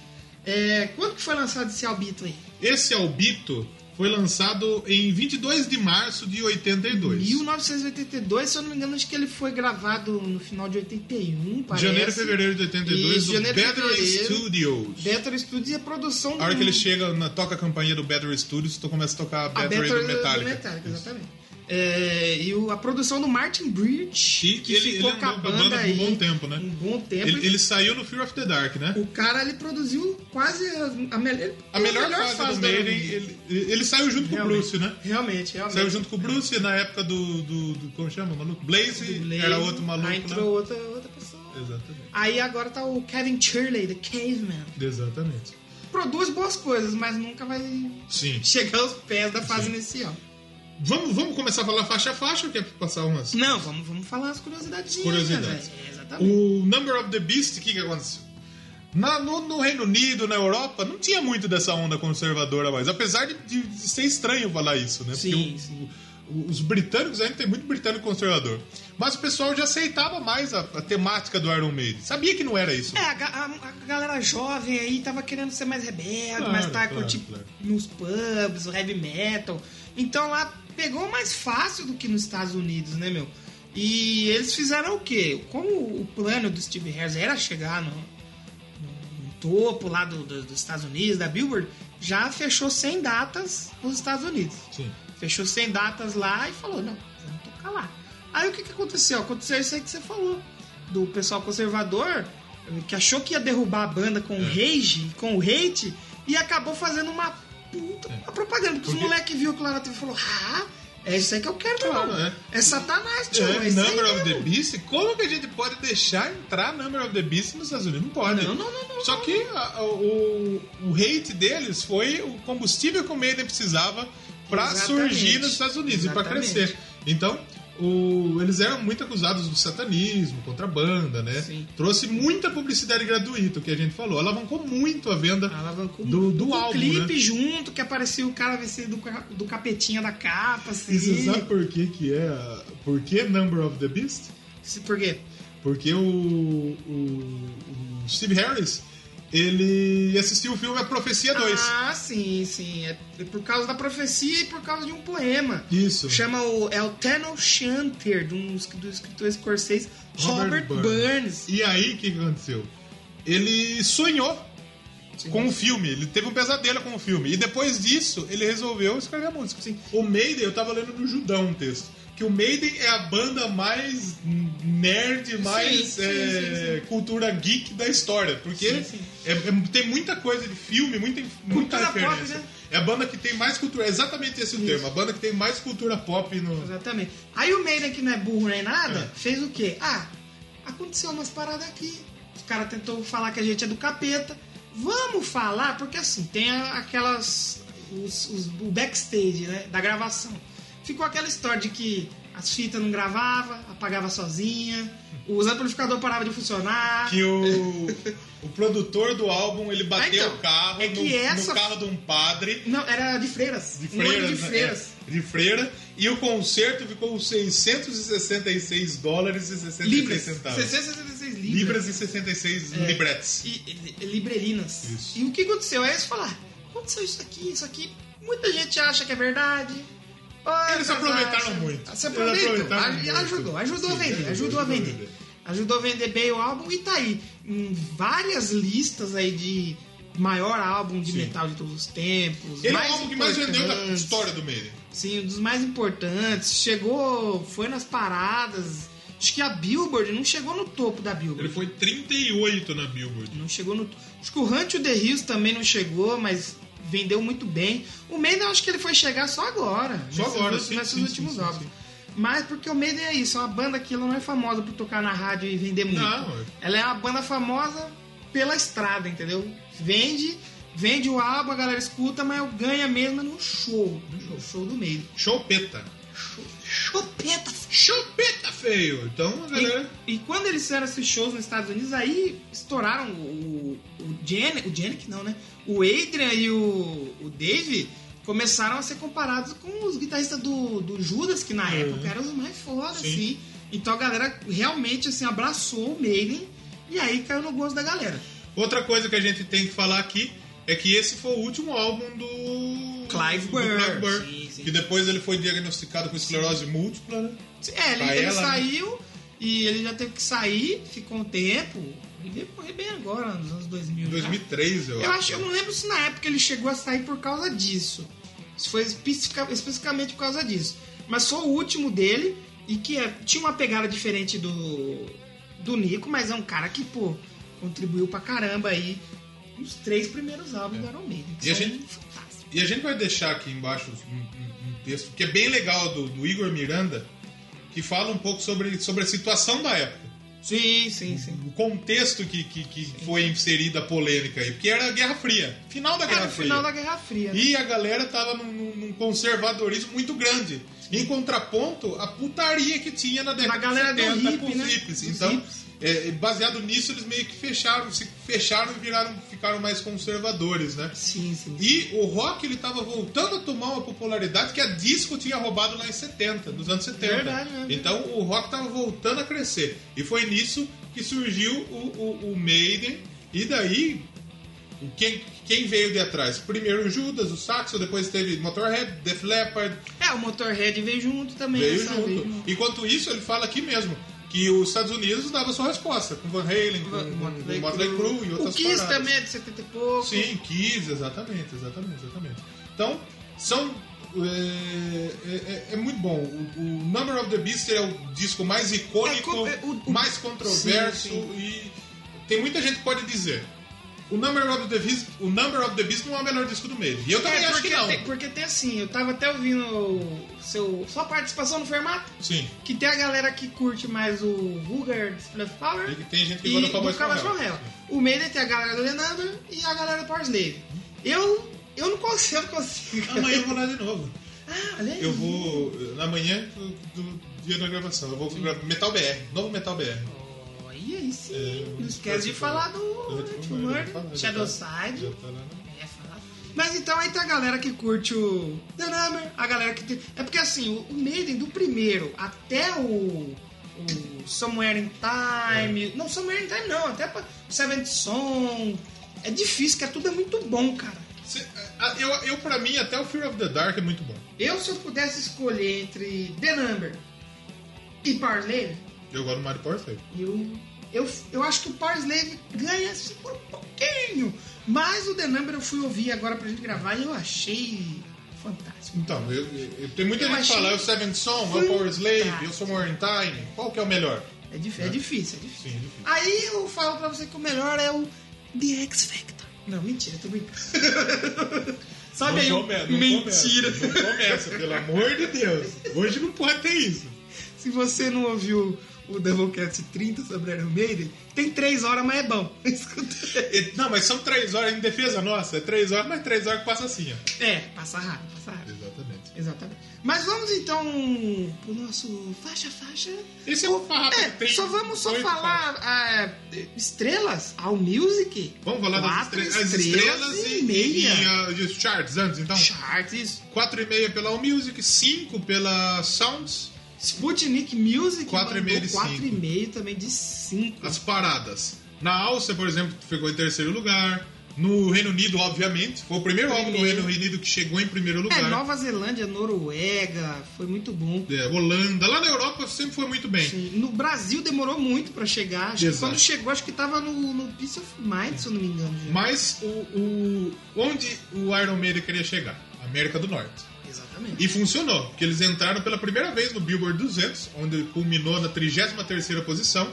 É, quando que foi lançado esse albito aí? Esse Albito foi lançado em 22 de março de 82. 1982, se eu não me engano, acho que ele foi gravado no final de 81, parece. Janeiro e fevereiro de 82, Isso, no janeiro e Battery fevereiro. Studios. Battery Studios e a produção A hora do- que ele chega, na, toca a campainha do Battery Studios, tu começa a tocar a a Battery, Battery do Metallica. Metallica, exatamente. É, e o- a produção do Martin Bridge, que ele, ficou ele com a a banda, banda por aí um bom tempo, né? um bom tempo. Ele, ele saiu no Fear of the Dark, né? O cara, ele produziu quase a, a, me- A melhor, fase, do da- Maiden, ele, ele saiu junto com o Realmente. Bruce, né? Realmente, realmente. Saiu junto com o Bruce na época do. do, do como chama? o Maluco? Blaze, Do Blaze, era outro maluco. Aí né? entrou outra, outra pessoa. Exatamente. Aí agora tá o Kevin Shirley, The Caveman. Exatamente. Produz boas coisas, mas nunca vai Sim. chegar aos pés da fase Sim. inicial. Vamos, vamos começar a falar faixa a faixa ou quer passar umas? Não, vamos, vamos falar as curiosidades. Curiosidades. Exatamente. O Number of the Beast, o que, que aconteceu? Na- no, no Reino Unido, na Europa, não tinha muito dessa onda conservadora mais. Apesar de, de- de ser estranho falar isso, né? Sim, Porque o- sim. o- os britânicos ainda tem muito britânico conservador. Mas o pessoal já aceitava mais a, a temática do Iron Maiden. Sabia que não era isso. É, a, a- a galera jovem aí tava querendo ser mais rebelde, Claro, mais tá claro, curtir claro. nos pubs, o heavy metal. Então lá pegou mais fácil do que nos Estados Unidos, né, meu? E eles fizeram o quê? Como o plano do Steve Harris era chegar no, no- topo lá do- do- dos Estados Unidos, da Billboard, já fechou 100 datas nos Estados Unidos. Sim. Fechou 100 datas lá e falou, não, vamos tocar lá. Aí o que, que aconteceu? Aconteceu isso aí que você falou. Do pessoal conservador, que achou que ia derrubar a banda com É. o rage, com o hate, e acabou fazendo uma uma propaganda. Porque, os moleques viu aquilo lá na TV e falou, ah, é isso aí que eu quero, meu irmão. é. É Satanás, tio. É, é Number of the mesmo." Beast? Como que a gente pode deixar entrar Number of the Beast nos Estados Unidos? Não pode. Não, não, não, não, Só que a- a- o, o hate deles foi o combustível que o Maiden precisava pra Exatamente. surgir nos Estados Unidos e pra Exatamente. crescer. Então, o- eles eram muito acusados do satanismo, contrabanda, né? Sim. Trouxe muita publicidade gratuita, o que a gente falou. Alavancou muito a venda Alavancou do, do com álbum, clipe né? junto, que aparecia o cara vestido do, do capetinha da capa, assim. E você sabe por que que é... Por que Number of the Beast? Se- Por quê? Porque o, o- o Steve Harris, ele assistiu o filme A Profecia 2. Ah, sim, sim. É por causa da profecia e por causa de um poema. Isso. Chama o é o Tenor Shanter, de um, do escritor escocês Robert, Robert Burns. E aí, o que aconteceu? Ele sonhou com o filme, ele teve um pesadelo com o filme. E depois disso, ele resolveu escrever a música. Assim, o Maiden, eu tava lendo no Judão um texto, que o Maiden é a banda mais nerd, mais sim, é, sim, cultura geek da história. Porque Sim, sim. é- é- tem muita coisa de filme, muita, muita Cultura pop, referência. né? É a banda que tem mais cultura, é exatamente esse o termo, a banda que tem mais cultura pop no... Exatamente. Aí o Maiden, que não é burro nem nada, É. fez o quê? Ah, aconteceu umas paradas aqui. Os caras tentou falar que a gente é do capeta. Vamos falar, porque assim, tem aquelas. os- os- o backstage, né? Da gravação. Ficou aquela história de que as fitas não gravavam, apagava sozinha, os amplificadores paravam de funcionar. que o, o produtor do álbum ele bateu Ah, então, o carro é no, essa- no carro de um padre Não, era de freiras. de Um freiras, de né? freiras. É, de freira e o concerto ficou 666 dólares e 66 Libras. centavos 666 libras. libras e 66 É. libretes e, e- librerinas. Isso. E o que aconteceu? Aí eles falaram, aconteceu isso aqui, isso aqui, muita gente acha que é verdade. Outras Eles aproveitaram muito. Se aproveitam. aproveitaram Aj- muito. Ajudou, ajudou a Sim, vender, ajudou, ajudou a a vender. vender. Ajudou a vender bem o álbum e tá aí. Em várias listas aí de maior álbum de Sim. metal de todos os tempos. ele é o álbum que mais vendeu da história do Maiden Sim, um dos mais importantes. Chegou, foi nas paradas. Acho que a Billboard não chegou no topo da Billboard. ele foi 38 na Billboard Não chegou no. Acho que o Hunt the Hills também não chegou, mas vendeu muito bem. O Maiden eu acho que ele foi chegar só agora. Só nesses agora, sim, Nesses sim, últimos sim, álbuns. sim. Mas porque o Maiden é isso, é uma banda que ela não é famosa por tocar na rádio e vender muito. Não, é. Ela é uma banda famosa pela estrada, entendeu? Vende, vende o álbum, a galera escuta, mas ganha mesmo no show. No show do Maiden. Chopeta Chopeta, Chopeta feio então galera E, e quando eles fizeram esses shows nos Estados Unidos, aí estouraram o, o o Janik não, né? O Adrian e o, o Dave começaram a ser comparados com os guitarristas do, do Judas, que na Uhum. época eram os mais foda, Sim. assim. Então a galera realmente assim, abraçou o Maiden e aí caiu no gosto da galera. Outra coisa que a gente tem que falar aqui é que esse foi o último álbum do Clive do Burr. Clive Burr, Sim, sim. que depois ele foi diagnosticado com esclerose múltipla, né? É, ele, ele ela, né? saiu e ele já teve que sair, ficou um tempo. Ele morrer bem agora, nos anos 2000. Em já. 2003, eu, Eu acho, eu não lembro se na época ele chegou a sair por causa disso. Se foi especifica- especificamente por causa disso. Mas foi o último dele e que é- tinha uma pegada diferente do, do Nico, mas é um cara que, pô, contribuiu pra caramba aí nos três primeiros álbuns do Iron Maiden. E a são gente-. E a gente vai deixar aqui embaixo um, um- um texto que é bem legal do, do Igor Miranda, que fala um pouco sobre, sobre a situação da época. Sim, sim, sim. O contexto que, que, que foi inserida a polêmica aí, porque era a Guerra Fria, final da Guerra Era o Fria. final da Guerra Fria. né? E a galera tava num, num- conservadorismo muito grande. Em contraponto, a putaria que tinha na década Na galera de do 70 hippie, com os né? hippies. Então, hippies. É, baseado nisso, eles meio que fecharam, se fecharam e viraram, ficaram mais conservadores, né? Sim, sim. E o rock ele tava voltando a tomar uma popularidade que a disco tinha roubado lá em 70, nos anos 70. Verdade, né? Então o rock tava voltando a crescer. E foi nisso que surgiu o, o, o Maiden. E daí, quem, quem veio de atrás? Primeiro o Judas, o Saxo, depois teve Motorhead, Def Leppard, É, o Motorhead veio junto também. veio nessa junto. vez, né? Enquanto isso, ele fala aqui mesmo que os Estados Unidos davam sua resposta, com Van Halen, com, com, Motley Crue e outras O Kiss paradas. também é de 70 e pouco. Sim, Kiss, exatamente, exatamente, exatamente. Então, são. É, é- é muito bom. O, o Number of the Beast é o disco mais icônico, É, co- é, o- o- mais controverso Sim, e tem muita gente que pode dizer. O Number of the Beast, o Number of the Beast não é o melhor disco do meio. E eu também É, acho que não. Tem, porque tem assim, eu tava até ouvindo seu, sua participação no formato, Sim. que tem a galera que curte mais o Vulgar Display of Power E que tem gente que gosta do Cowboys from Hell. O Maiden tem a galera do Lenander e a galera do Power Slave. Eu, eu não consigo, eu consigo. Amanhã eu vou lá de novo. Ah, olha aí. Eu vou. Na manhã do, do dia da gravação. Eu vou gravar Metal BR, novo Metal BR. Olha aí sim. É, não esquece de falar do vou Murder, falar, já Shadow tá- Side. já lá, né? É. Mas então aí tem a galera que curte o The Number, a galera que tem... É porque assim, o o Maiden do primeiro até o, o Somewhere in Time... Não, Somewhere in Time não, até pra Seventh Song... É difícil, que é tudo é muito bom, cara. Cê- a- Eu, eu, pra mim, até o Fear of the Dark é muito bom. Eu, se eu pudesse escolher entre The Number e Slave, Eu gosto do Mario Slave. eu, eu, eu acho que o Power Slave ganha assim, por um pouquinho. Mas o The Number eu fui ouvir agora pra gente gravar e eu achei fantástico. Então, eu, eu- tem muita Eu gente que fala, é o Seventh Song, é o Power Slave, eu sou More in Time. Qual que é o melhor? É, dif é difícil, é difícil. Sim, difícil. Aí eu falo pra você que o melhor é o The X Factor. Não, mentira, tô brincando. *laughs* Sabe aí, não não mentira. Começa, não começa, pelo amor de Deus. Hoje não pode ter isso. Se você não ouviu o Doublecast 30 sobre Iron Maiden, tem 3 horas, mas é bom. *laughs* Não, mas são três horas em defesa nossa. É três horas, mas três horas que passa assim, ó. É, passa rápido, passa rápido. Exatamente. Exatamente. Mas vamos então pro nosso faixa-faixa. Esse é o farrapo É, tem só vamos só falar ah, estrelas ao Music. Vamos falar das Quatro estre- as estrelas, estrelas e, e, meia. e, ah, e os charts antes, então. Charts, isso. 4,5 pela Allmusic, 5 pela Sounds, Sputnik Music. Quatro e meio de cinco. 4,5 também de 5. as paradas. Na Áustria, por exemplo, ficou em terceiro lugar. No Reino Unido, obviamente. Foi o primeiro álbum do. Reino Unido que chegou em primeiro É, lugar. Nova Zelândia, Noruega, foi muito bom. É, Holanda. Lá na Europa sempre foi muito bem. Sim, No Brasil demorou muito pra chegar. Acho que Exato. quando chegou, acho que tava no, no Peace of Mind, se eu não me engano. Já. Mas o, o- onde o Iron Maiden queria chegar? América do Norte. Exatamente. E funcionou, porque eles entraram pela primeira vez no Billboard 200, onde culminou na 33ª posição,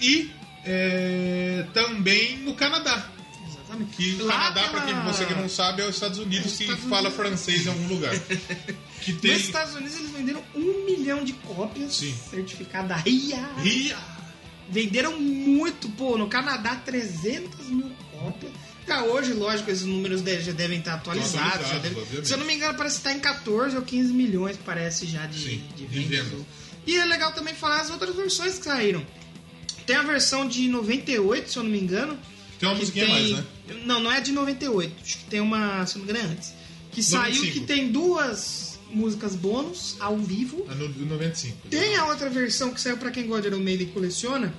e é, também no Canadá. Exatamente. Que o Lá Canadá, pra quem pela- você que não sabe, é os Estados Unidos que Estados fala Unidos. francês em algum lugar. *laughs* Que tem... Nos Estados Unidos eles venderam um milhão de cópias Sim. certificada RIA. Ria. Venderam muito, pô. No Canadá, 300 mil cópias. Já hoje, lógico, esses números já devem estar atualizados. Obviamente. se eu não me engano, parece que está em 14 ou 15 milhões, parece já de, Sim, de vendas. vendas. E é legal também falar as outras versões que saíram. Tem a versão de 98, se eu não me engano. Tem uma musiquinha a tem- mais, né? Não, não é de 98. Acho que tem uma, se eu não me engano, é antes. Que saiu 95. que tem duas músicas bônus ao vivo. É no, no 95. Tem a outra versão que saiu pra quem gosta de Iron Maiden e coleciona.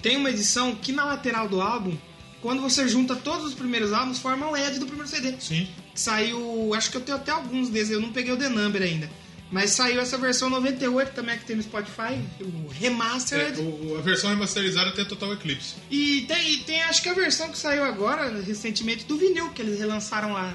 Tem uma edição que na lateral do álbum, quando você junta todos os primeiros álbuns, forma um LED do primeiro CD. Sim. Que saiu, acho que eu tenho até alguns desses, eu não peguei o The Number ainda. Mas saiu essa versão 98 também que tem no Spotify, o É, Remastered. o- a versão remasterizada tem Total Eclipse. E tem, e tem acho que a versão que saiu agora, recentemente, do vinil, que eles relançaram a,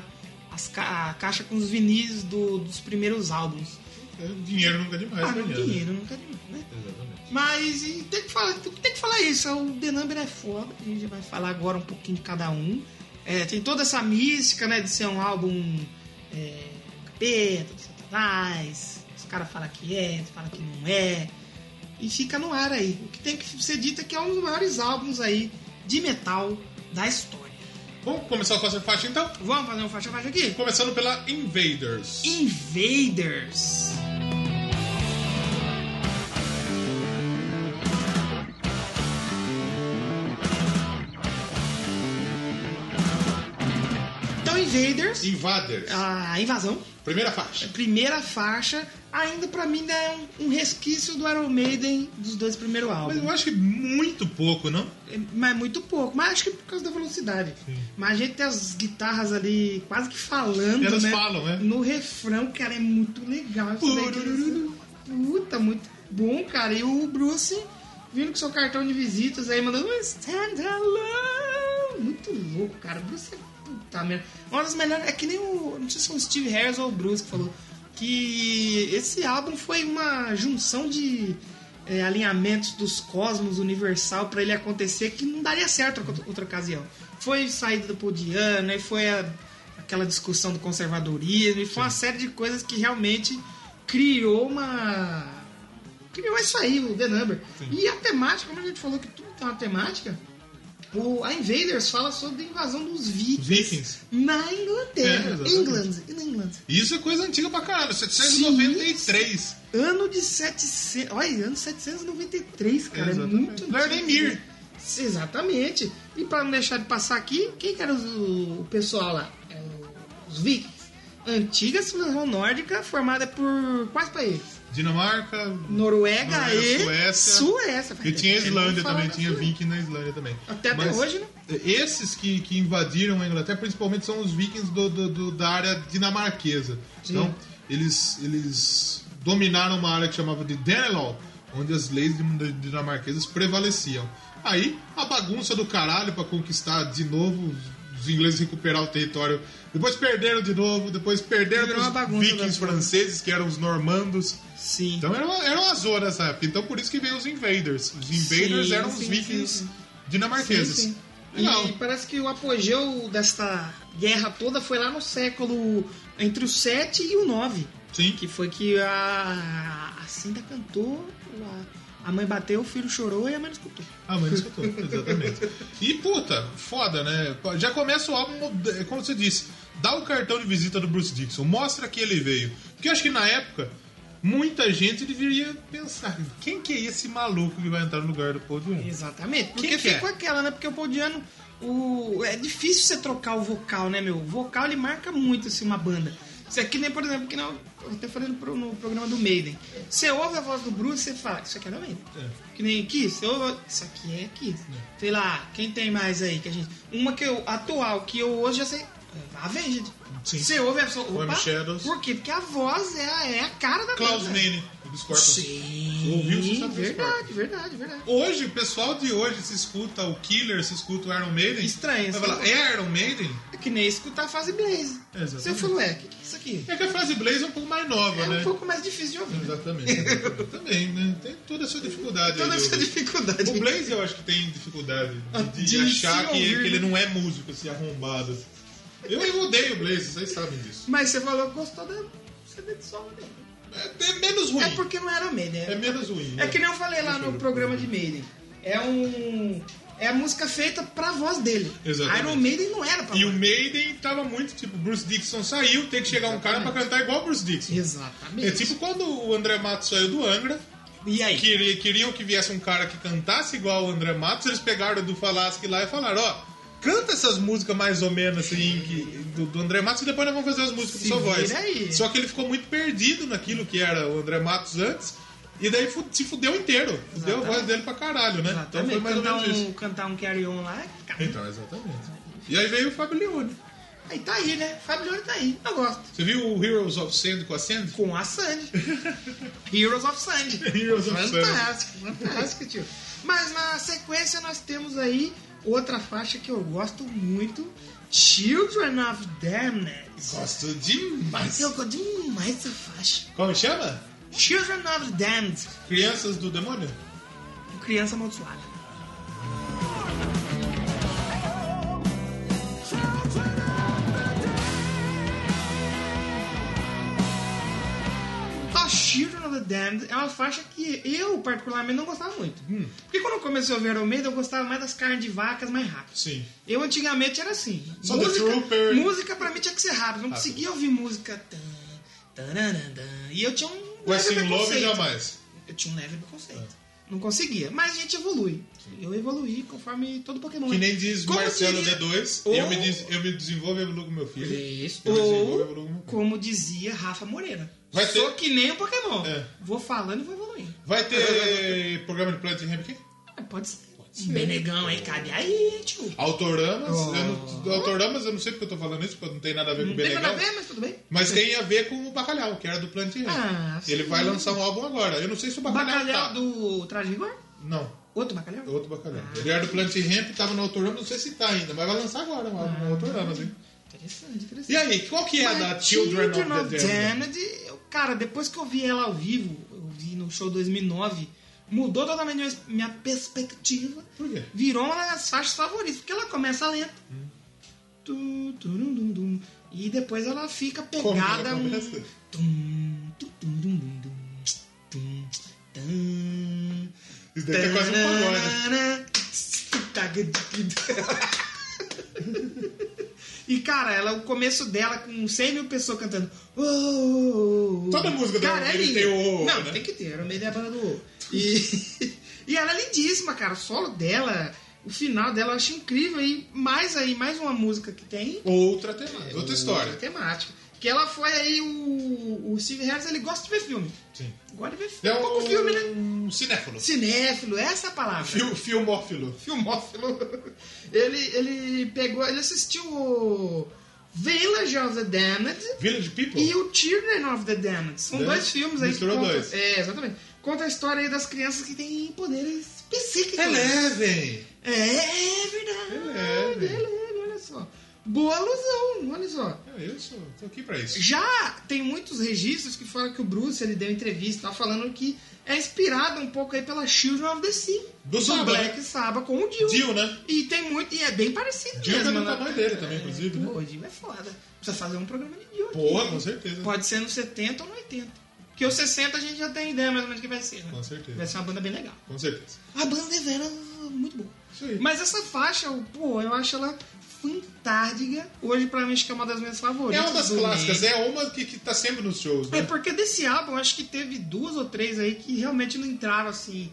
as a caixa com os vinis do- dos primeiros álbuns. É, dinheiro nunca é demais, Ah, né? dinheiro nunca é demais, né? Exatamente. Mas tem, que falar, tem que falar isso, o The Number é foda, a gente vai falar agora um pouquinho de cada um. É, tem toda essa mística, né, de ser um álbum é, capeta, do satanás, os caras falam que é, falam que não é, e fica no ar aí. O que tem que ser dito é que é um dos maiores álbuns aí de metal da história. Vamos começar a fazer faixa então? Vamos fazer um faixa-faixa aqui? Começando pela Invaders. Invaders. Invaders, Invaders. a invasão, Primeira faixa. primeira faixa, ainda pra mim ainda é um, um resquício do Iron Maiden dos dois primeiros Mas álbuns. eu acho que muito pouco, não? É, Mas muito pouco, mas acho que por causa da velocidade. Mas a gente tem as guitarras ali quase que falando, Elas né? falam, né? No refrão, cara, é muito legal. Puta, muito bom, cara. E o Bruce vindo com seu cartão de visitas aí, mandando um stand alone. Muito louco, cara. O Bruce é merda. Uma das melhores. É que nem o. Não sei se foi o Steve Harris ou o Bruce que falou. Que esse álbum foi uma junção de é, alinhamentos dos cosmos universal pra ele acontecer que não daria certo outra, outra ocasião. Foi saída do Podiano, aí foi a- aquela discussão do conservadorismo, e foi uma série de coisas que realmente criou uma. Criou isso aí, o The Number. E a temática, como a gente falou que tudo tem uma temática, o, a Invaders fala sobre a invasão dos vikings, Vikings. na É, Inglaterra. exatamente. England, England. Isso é coisa antiga pra caralho. 793. Ano de 700. Olha, ano 793, cara. É Exatamente. muito antigo. Exatamente. E pra não deixar de passar aqui, quem que era os- o, pessoal lá? É, Os vikings. Antiga civilização nórdica formada por quais países? Dinamarca. Noruega, Noruega, e Suécia. Suécia. E tinha Islândia também, tinha viking na Islândia também. Até até hoje, né? Esses que, que invadiram a Inglaterra, principalmente, são os vikings do, do- do- da área dinamarquesa. Sim. Então, eles, eles dominaram uma área que chamava de Danelaw, onde as leis din- dinamarquesas prevaleciam. Aí, a bagunça do caralho pra conquistar de novo, os ingleses recuperar o território. Depois perderam de novo, depois perderam bagunça vikings franceses, que eram os normandos. Sim. Então era uma, era uma zona nessa época. Então por isso que veio os invaders. Os invaders Sim, eram os sim, vikings sim, dinamarqueses. Sim. Legal. E parece que o apogeu desta guerra toda foi lá no século entre o 7 e o 9. Sim. Que foi que a, a Cinda cantou, a, a mãe bateu, o filho chorou e a mãe não escutou. Ah, mas escutou, exatamente. E puta, foda, né? Já começa o álbum, como você disse, dá o cartão de visita do Bruce Dixon, mostra que ele veio. Porque eu acho que na época, muita gente deveria pensar: quem que é esse maluco que vai entrar no lugar do Paul Diano? Exatamente. Porque que é? ficou aquela, né? Porque o Pauliano, o... é difícil você trocar o vocal, né, meu? O vocal ele marca muito assim, uma banda. Isso aqui nem, por exemplo, que não, eu até falei no, pro- no programa do Maiden. Você ouve a voz do Bruce e você fala, isso aqui é do Maiden. É. Que nem Kiss, você ouve, isso aqui é Kiss. Sei lá, quem tem mais aí que a gente. Uma que eu, atual, que eu hoje já sei. É Avenged. Sim. Você ouve a pessoa. Opa, Shadows. Por quê? Porque a voz é, a- é a cara da Klaus banda. Mane, do Scorpions. Sim. Ouviu, você sabe do verdade, verdade, verdade. Hoje, o pessoal de hoje se escuta o Killer, se escuta o Iron Maiden. Estranho, Vai assim. falar, é Iron Maiden? É que nem escutar a fase Blaze. Exatamente. Você falou, é, o que, que é isso aqui? É que a frase Blaze é um pouco mais nova, É né? um pouco mais difícil de ouvir. Exatamente. *laughs* Também, né? Tem toda essa dificuldade. Toda essa ouvir. dificuldade. O Blaze eu acho que tem dificuldade de, de De achar que, ouvir, que ele né? não é músico, assim, arrombado. Eu, odeio o Blaze, vocês sabem disso. Mas você falou que gostou da CD de solo dele. É, é menos ruim. É porque não era Maiden. É menos ruim. né? É que nem eu falei lá no programa de Maiden. É um... É a música feita pra voz dele. Exatamente. Iron Maiden não era pra E o. Maiden tava muito tipo, Bruce Dixon saiu, tem que chegar um cara pra cantar igual o Bruce Dixon. Exatamente. É tipo quando o André Matos saiu do Angra, E aí? queria- queriam que viesse um cara que cantasse igual o André Matos, eles pegaram o do Falaschi lá e falaram, ó, canta essas músicas mais ou menos assim que, do, do André Matos e depois nós vamos fazer as músicas Se com sua voz. aí. Só que ele ficou muito perdido naquilo que era o André Matos antes, e daí se fudeu inteiro. Fudeu a Exatamente. voz dele pra caralho, né? Então foi Exatamente. mais ou Cantar menos um, isso. cantar um Carry On lá. cara. Então, exatamente. E aí veio o Fábio Leone. Aí tá aí, né? Fábio Leone tá aí. Eu gosto. Você viu o Heroes of Sand com a Sand? Com a Sandy. *laughs* Heroes of Sandy. Heroes of fantástico, fantástico, tio. Mas na sequência nós temos aí outra faixa que eu gosto muito. Children of Damned. Gosto demais. Eu gosto demais dessa faixa. Como chama? Children of Damned. Crianças do Demônio? Criança amaldiçoada. The Damned é uma faixa que eu, particularmente, não gostava muito. Porque quando eu comecei a ouvir Iron Maiden, eu gostava mais das carnes de vacas mais rápidas. Sim. Eu antigamente era assim. Só The Trooper. música pra mim tinha que ser rápido. Não conseguia ouvir música. tan, tananana, E eu tinha um. West leve in Love jamais. Eu tinha um leve preconceito. Não conseguia. Mas a gente evolui. Eu evoluí conforme todo Pokémon. Que nem diz Como Marcelo diria- D2, Ou- eu, me des- eu me desenvolvo e evoluo com meu filho. Isso. Eu me desenvolvo e Ou, evoluo com meu filho. como dizia Rafa Moreira. Vai Sou ter- que nem um Pokémon. É. Vou falando e vou evoluindo. Vai ter programa de Plant Ramp aqui? Ah, Pode ser. Um Benegão aí, cabe aí, tio. Autoramas, Oh. eu não, Autoramas, eu não sei porque eu tô falando isso, porque não tem nada a ver com Não o tem nada a Benegão. ver, mas tudo bem. Mas tem a ver com o Bacalhau, que era do Plant Ramp. Ah, Ele sim. vai lançar um álbum agora. Eu não sei se o Bacalhau, Bacalhau tá. do Traje Rigor? Não, Outro bacalhau? outro Bacalhau. Ele era do Plant Ramp, tava no Autoramas, não sei se tá ainda, mas vai lançar agora um álbum no Autoramas, hein? Interessante, interessante. E aí, qual que é a da Mas Children, of the Damned? Cara, depois que eu vi ela ao vivo, eu vi no show 2009, mudou totalmente minha, perspectiva. Por quê? Virou uma das faixas favoritas, porque ela começa lenta. Tu, turum, dum, dum, e depois ela fica Como que ela pegada. um- começa? tum, tum, tum, dum, dum, dum, tum, tum. Isso daí é quase um pagode. E, cara, ela, o começo dela com 100 mil pessoas cantando. "Oh, oh, oh". Toda música da cara, é Maiden lindo. tem o, Não, né? tem que ter. Era meio a banda do. E, *laughs* e ela é lindíssima, cara. O solo dela, o final dela eu acho incrível. E mais aí, mais uma música que tem. Outra temática, outra história. Temática. Que ela foi aí o. O Steve Harris, ele gosta de ver filme. Sim. Gosta de ver É filme. Um pouco filme, né? um cinéfilo. Cinéfilo, essa é a palavra. Fil, filmófilo. filmófilo. *laughs* Ele, ele pegou, ele assistiu o Village of the Damned Village People? e o Children of the Damned. São dois filmes aí Misturou dois. É, exatamente. Conta a história aí das crianças que têm poderes psíquicos. Eleven! É, é verdade. Eleven. Eleven, olha só. Boa alusão, olha só. É isso, tô aqui pra isso. Já tem muitos registros que falam que o Bruce ele deu entrevista tá falando que é inspirado um pouco aí pela Children of the Sea. Do Sabbath, Black Sabbath com o Dio. Dio, né? E tem muito. E é bem parecido Dio é mesmo. do né? tamanho dele também, inclusive, né? Pô, o Dio é foda. Precisa fazer um programa de Dio. aqui. Porra, com certeza. Pode ser no 70 ou no 80. Porque o 60 a gente já tem ideia mais ou menos do que vai ser, né? Com certeza. Vai ser uma banda bem legal. Com certeza. A banda é vera muito boa. Isso aí. Mas essa faixa, pô, eu acho ela fantástica. Hoje, pra mim, acho que é uma das minhas favoritas. É uma das clássicas, Maiden. é uma que, que tá sempre nos shows, né? É porque desse álbum, acho que teve duas ou três aí que realmente não entraram assim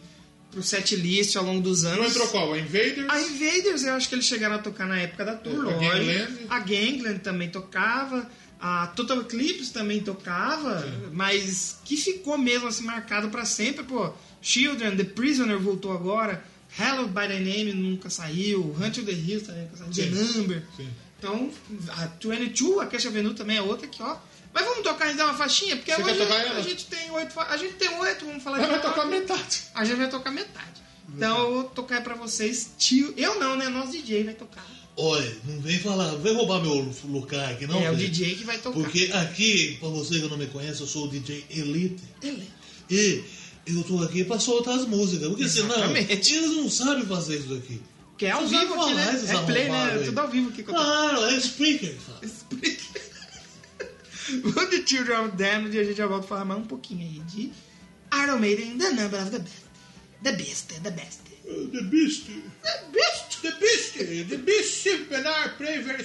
pro set list ao longo dos anos. Não entrou qual? A Invaders? A Invaders, eu acho que eles chegaram a tocar na época da tour, É, a. Gangland. A Gangland também tocava. A Total Eclipse também tocava. Mas que ficou mesmo assim marcado pra sempre, pô. Children, The Prisoner voltou agora. Hallowed by the Name nunca saiu. Hunt the Hills também nunca saiu. Sim. The Number. Sim. Então, a 22, a Cash Avenue também é outra aqui, ó. Mas vamos tocar ainda uma faixinha, porque Você hoje a, gente tem oito. A gente tem oito, vamos falar de vai tocar metade. A gente vai tocar metade. Então eu vou tocar pra vocês. Tio, eu não, né? Nosso DJ vai tocar. Olha, não vem falar, não vem roubar meu lugar aqui, não. é o velho. DJ que vai tocar. Porque aqui, pra você que não me conhece, eu sou o DJ Elite. Ele. E eu tô aqui pra soltar as músicas. Porque Exatamente. senão, eles não sabem fazer isso daqui. Que é ao Você vivo aqui, né? É play, né? arrombados aí. Tudo ao vivo aqui. tô- Claro, é speaker. sabe? *laughs* O The Children of Damned, e a gente já volta a falar mais um pouquinho aí de Iron Maiden, The Number of the Beast. The Beast, The Best. The Beast. The Beast. The Beast. The Beast. And I play very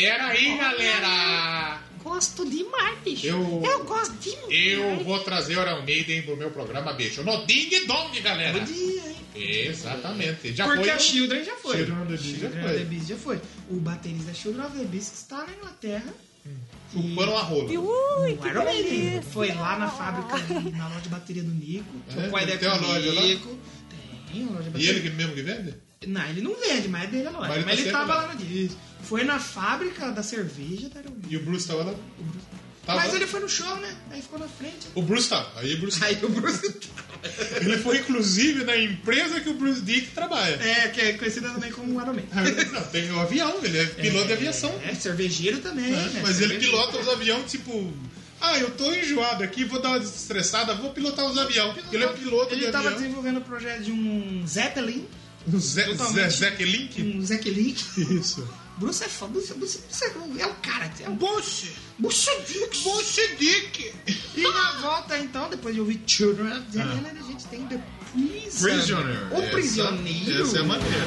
Fera aí, galera! Gosto demais, bicho. Eu- Eu gosto demais. Eu vou trazer o Iron Maiden pro meu programa, bicho. No Ding Dong, galera! Podia, hein? Exatamente. Já Porque foi. a Children já foi. Children of the Beast já Children foi. Beast já foi. O baterista da Children of the Beast está na Inglaterra. Chupando a rola. Ui, O que Iron Maiden foi lá na fábrica, na loja de bateria do Nico. É? Trocou a ideia com o? Nico. Tem uma loja E ele que mesmo que vende? Não, ele não vende, mas é dele a loja. Mas ele Mas tá ele, tava lá. lá no dia. Foi na fábrica da cerveja da Iron Maiden. E o Bruce tava lá? Tava Mas lá? ele foi no show, né? Aí ficou na frente. O Bruce tava. Aí o Bruce Aí o Bruce. *laughs* Ele foi, inclusive, na empresa que o Bruce Dick trabalha. É, que é conhecida também como Iron Man. Não, tem o avião, ele é piloto de aviação. É, cervejeiro também. né? né? Mas ele Cervejeiro. pilota os aviões, tipo... Ah, eu tô enjoado aqui, vou dar uma desestressada, vou pilotar os aviões. Ele é piloto Ele de tava avião. desenvolvendo o projeto de um Zeppelin. Totalmente- Zé Link? Um Zeppelin. Isso. Bruce é foda. Bruce, Bruce, Bruce é, é o cara. É o Bush! Bruce Dick. Bush Dick! E na volta, então, depois de ouvir Children of the Island, a gente tem The Prisoner. Prisoner. O Essa- Prisioneiro. Essa é a maneira.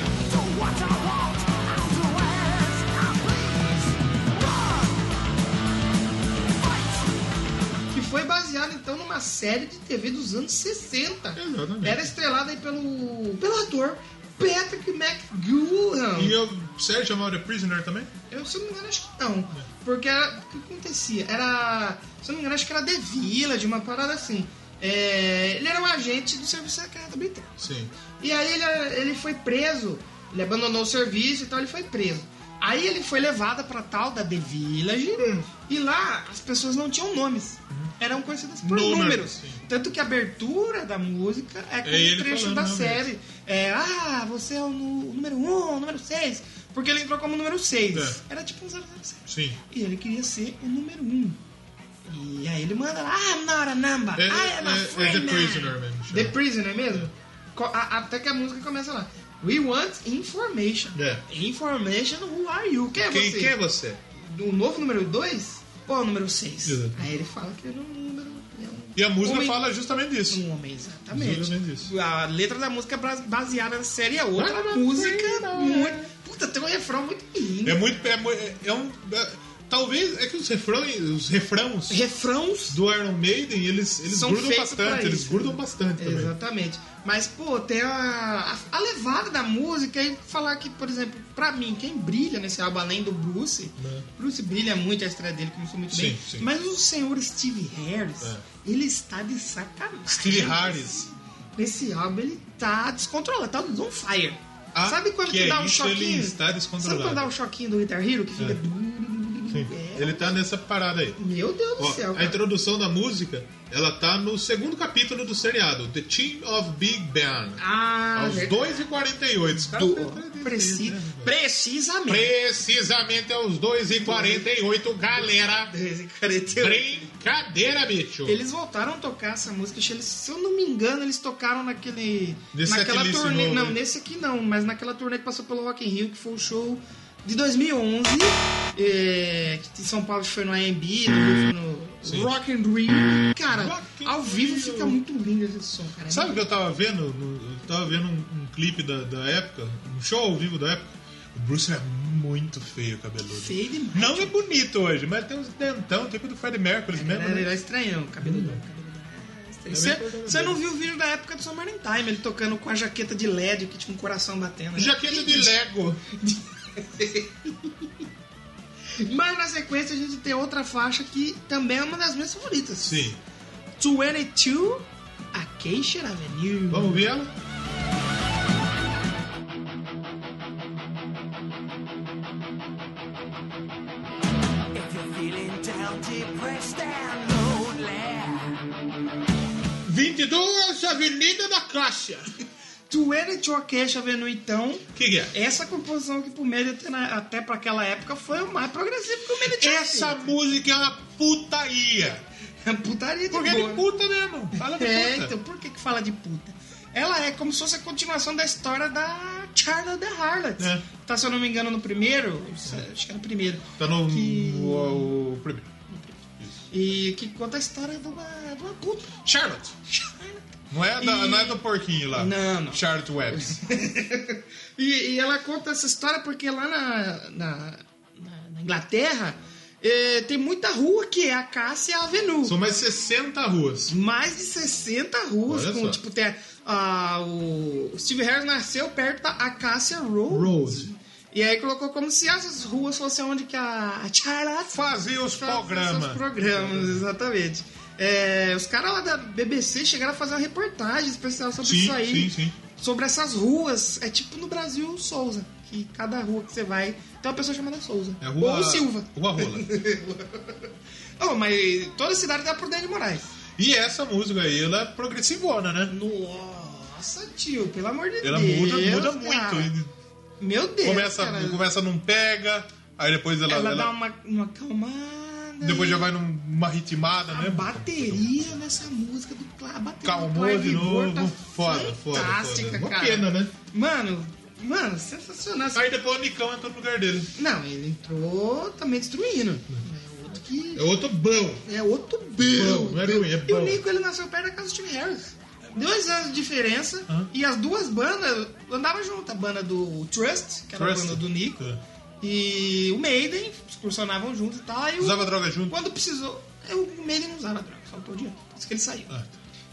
Foi baseado, então, numa série de TV dos anos 60. Exatamente. Era estrelada aí pelo, pelo ator Patrick McGowan. E o série chamava The Prisoner também? Eu, se não me engano, acho que não. Porque era, o que acontecia? Era. Se eu não me engano, acho que era The Village, uma parada assim. É, ele era um agente do serviço secreto britânico. Sim. E aí ele, ele foi preso, ele abandonou o serviço e tal, ele foi preso. Aí ele foi levado pra tal da The Village Hum. e lá as pessoas não tinham nomes. Eram conhecidas por Números, números. sim. Tanto que a abertura da música é com É ele um trecho da série. É, ah, você é o, o número 1, um, o número 6. Porque ele entrou como número 6. É. Era tipo um 007. Sim. E ele queria ser o número 1. Um. E aí ele manda lá, I'm not a number, É- I am a é- é free The man." Prisoner mesmo. The Prisoner mesmo? A- até que a música começa lá. We want information. É. Information, who are you? Quem é Quem, você? quem é você? O novo número 2 ou o número 6? Exato. Aí ele fala que era um número... é um- E a música Homem- fala justamente disso. Um homem, exatamente. Isso. A letra da música é baseada na série é outra música muito... Puta, tem um refrão muito lindo. É muito. É, é- é um. é- talvez. É que os refrões. Os refrãos Refrãos do Iron Maiden, eles, eles grudam bastante. Eles grudam bastante também. Exatamente. Mas, pô, tem a, a, a levada da música e falar que, por exemplo, pra mim, quem brilha nesse álbum, além do Bruce, Bruce brilha muito a estreia dele, começou muito Sim, bem. sim. Mas o senhor Steve Harris, É. ele está de sacanagem. Steve Harris. Nesse álbum, ele tá descontrolado, tá on fire. Ah, Sabe quando que que é dá um isso, choquinho? ele está descontrolado. Sabe quando dá um choquinho do Guitar Hero que fica. Sim. É, Ele tá nessa parada aí. Meu Deus do Ó, céu. a cara. introdução da música, ela tá no segundo capítulo do seriado, The Team of Big Ben. Ah, aos verdade. 2h48. Os caras Do- Preci- né, precisamente. Precisamente aos 2h48, galera. 48. Brincadeira, bicho. Eles voltaram a tocar essa música. eles- Se eu não me engano, eles tocaram naquele. Nesse naquela turnê. novo, não, né? nesse aqui não, mas naquela turnê que passou pelo Rock in Rio, que foi o show de 2011. é, que em São Paulo foi no AMB, no Rio foi Sim. no Rock in Rio. Cara, ao vivo Rio. fica muito lindo esse som, cara. É Sabe o que eu tava vendo? No- Eu tava vendo um, um clipe da, da época, um show ao vivo da época. O Bruce é muito feio cabeludo. Feio demais. Não é bonito hoje, mas tem uns dentão, tipo do Freddie Mercury mesmo. Era, né? era estranhão, cabeludão. cabeludão. É estranho. Você, bem você não viu o vídeo da época do Summer in Time, ele tocando com a jaqueta de LED que tinha um coração batendo. né? Jaqueta de Lego. *laughs* Mas na sequência a gente tem outra faixa que também é uma das minhas favoritas. Sim. 22 Acacia Avenue. Vamos ver ela? If you're feeling down, depressed and lonely. 22 Avenida da Caixa. 22 Acacia Avenue, então. O que, que é? Essa composição que pro médio até, na- até pra aquela época foi o mais progressivo que o tinha Essa feito. música é uma putaria. É putaria de Porque é boa. de puta mesmo. Fala de É, puta. então por que que fala de puta? Ela é como se fosse a continuação da história da Charlotte the Harlot. É. Tá, se eu não me engano, no primeiro. Acho que era no primeiro. Tá no, Que- o, o primeiro. E que conta a história de uma, de uma puta. Charlotte. Não é, da- E- não é do porquinho lá. Não, não. Charlotte Webbs. *laughs* E, e ela conta essa história porque lá na, na, na- Inglaterra eh, tem muita rua que é a Cássia Avenue. São mais 60 ruas. Mais de 60 ruas. Olha Com, só. tipo, tem a- o, o Steve Harris nasceu perto da Acacia Road. Road. E aí colocou como se essas ruas fossem onde que a, Charlotte Fazia os programas. seus programas, exatamente. É, os caras lá da BBC chegaram a fazer uma reportagem especial sobre Sim, isso aí. sim, sim. Sobre essas ruas. É tipo no Brasil, Souza. Que cada rua que você vai tem uma pessoa chamada Souza. É rua, Ou Silva. Rua Rola. *laughs* Oh, mas toda cidade dá por Dani Moraes. E essa música aí, ela é progressivona, né? Nossa, tio, pelo amor de Ela Deus. muda, muda cara. muito. Meu Deus. Começa, cara. começa não pega, aí depois ela, Ela, ela- dá uma, uma acalmada. depois já vai numa ritmada, A né? bateria nessa música do do Calmou Clive de novo. tá foda, foda, fantástica, foda. Uma cara. pena, né? Mano, mano, sensacional. Aí depois o Nicão entrou no lugar dele. Não, ele entrou também destruindo. É outro que. É outro bom. É outro Bom, bom. não é ruim, é E o bom. Nico, ele nasceu perto da casa do Steve Harris. Dois anos de diferença. Hã? E as duas bandas andavam juntas. A banda do Trust, que era Trust. a banda do Nico. É. E o Maiden, excursionavam juntos e tal. O- Usava droga junto. Quando precisou. eu- O Maiden não usava droga, só podia. Por isso que ele saiu. Ah,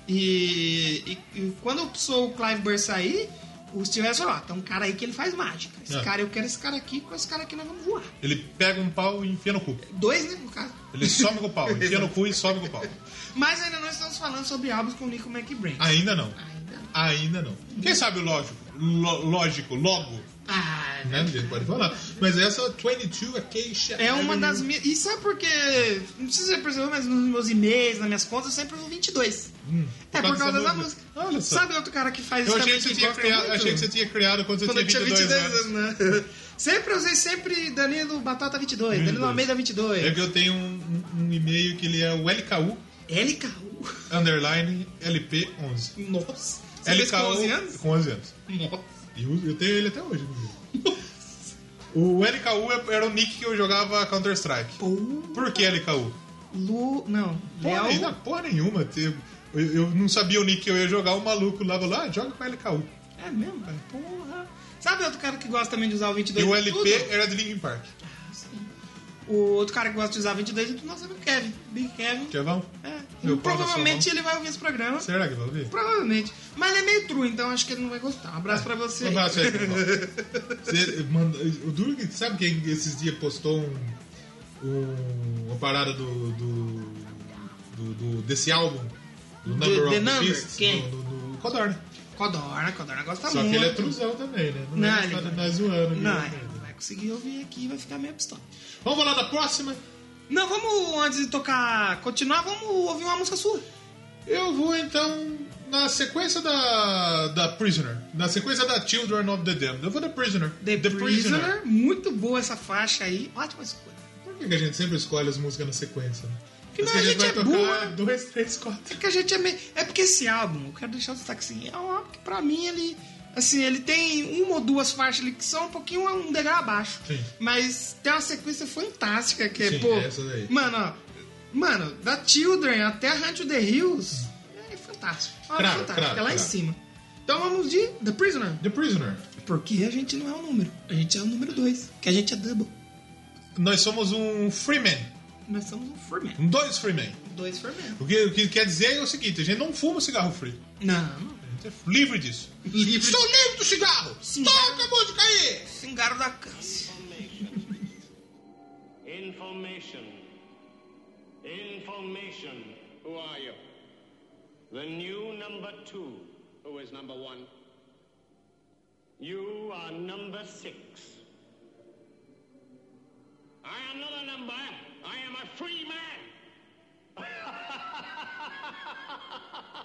E, e- e quando precisou o Clive Burr sair, o Steve Harris falou: ó, tem um cara aí que ele faz mágica. Esse É. cara, eu quero esse cara aqui, com esse cara aqui nós vamos voar. Ele pega um pau e enfia no cu. Dois, né, no caso. Ele some com o pau, *laughs* enfia no cu e some com o pau. Mas ainda não estamos falando sobre álbuns com o Nico McBrain. Ainda não. Ainda não. Ainda não. Quem sabe o lógico? Lógico, logo. Ah, Né? A gente pode falar. Mas essa 22 Acacia É uma das minhas. E sabe por quê? Não precisa ser perceber, mas nos meus e-mails, nas minhas contas, eu sempre uso 22. é por causa da música. Olha só. Sabe outro cara que faz Eu isso achei também que, você tinha gosta criado, achei que você tinha criado quando você Quando eu tinha tinha 22, 22 anos. anos, né? *laughs* Sempre usei sempre Danilo Batata 22, Danilo 22. Almeida 22. É que eu tenho um, um- e-mail que ele é o LKU, LKU. underline LP11. Nossa. Você fez com 11 anos? Com 11 anos. Nossa. E eu, tenho ele até hoje. *laughs* O LKU era o nick que eu jogava Counter-Strike. Por que LKU? Lu... Não. Porra, Léo... nenhuma, porra nenhuma. Eu, eu não sabia o nick que eu ia jogar, o maluco lá falou, ah, joga com LKU. É mesmo, cara? Porra. Sabe outro cara que gosta também de usar o 22 E o LP tudo? era de Linkin Park. O outro cara que gosta de usar 22 é do nosso amigo Kevin. Big Kevin. Kevão? É. Meu provavelmente ele vai ouvir esse programa. Será que vai ouvir? Provavelmente. Mas ele é meio true, então acho que ele não vai gostar. Um abraço pra você. Um abraço aí. *laughs* Você manda- O Duro, que- sabe quem esses dias postou um, um- uma parada do, do, do- do- desse álbum? Do Do- Number of The Number, Beast? quem? Do, do, do Codorna. Codorna, Codorna gosta Só muito. que ele é truzão também, né? Não, é ele só vai- zoando. Não, né? ele não vai conseguir ouvir aqui e vai ficar meio pistola. Vamos falar da próxima? Não, vamos, antes de tocar, continuar, vamos ouvir uma música sua. Eu vou então na sequência da, da Prisoner. Na sequência da Children of the Damned. Eu vou da Prisoner. The, Prisoner. Muito boa essa faixa aí. Ótima escolha. Por que que a gente sempre escolhe as músicas na sequência? né? Que Parece não, a gente vai é tocar burro. dois, três, quatro. É que a gente é meio... É porque esse álbum, eu quero deixar o destaque assim, é um álbum que pra mim ele... Assim, ele tem uma ou duas faixas ali que são um pouquinho um degrau abaixo. Sim. Mas tem uma sequência fantástica que é, Sim, pô... essa daí. Mano, ó, Mano, da Children até Hunt to the Hills é fantástico. É Cravo, fantástico. cravo, é lá em cima. Então vamos de The Prisoner. The Prisoner. Porque a gente não é o número. A gente é o número 2. Que a gente é double. Nós somos um Freeman. Nós somos um Freeman. Um dois Freeman. Dois Freeman. O que, o que quer dizer é o seguinte: a gente não fuma cigarro free. Não. Livre disso. Livre. Estou livre do cigarro! Cigarro. Toca a música aí! Cingaro da câncer. Information. Information. Who are you? The new number two. Who is number one? You are number six. I am not a number. I am a free man. *laughs*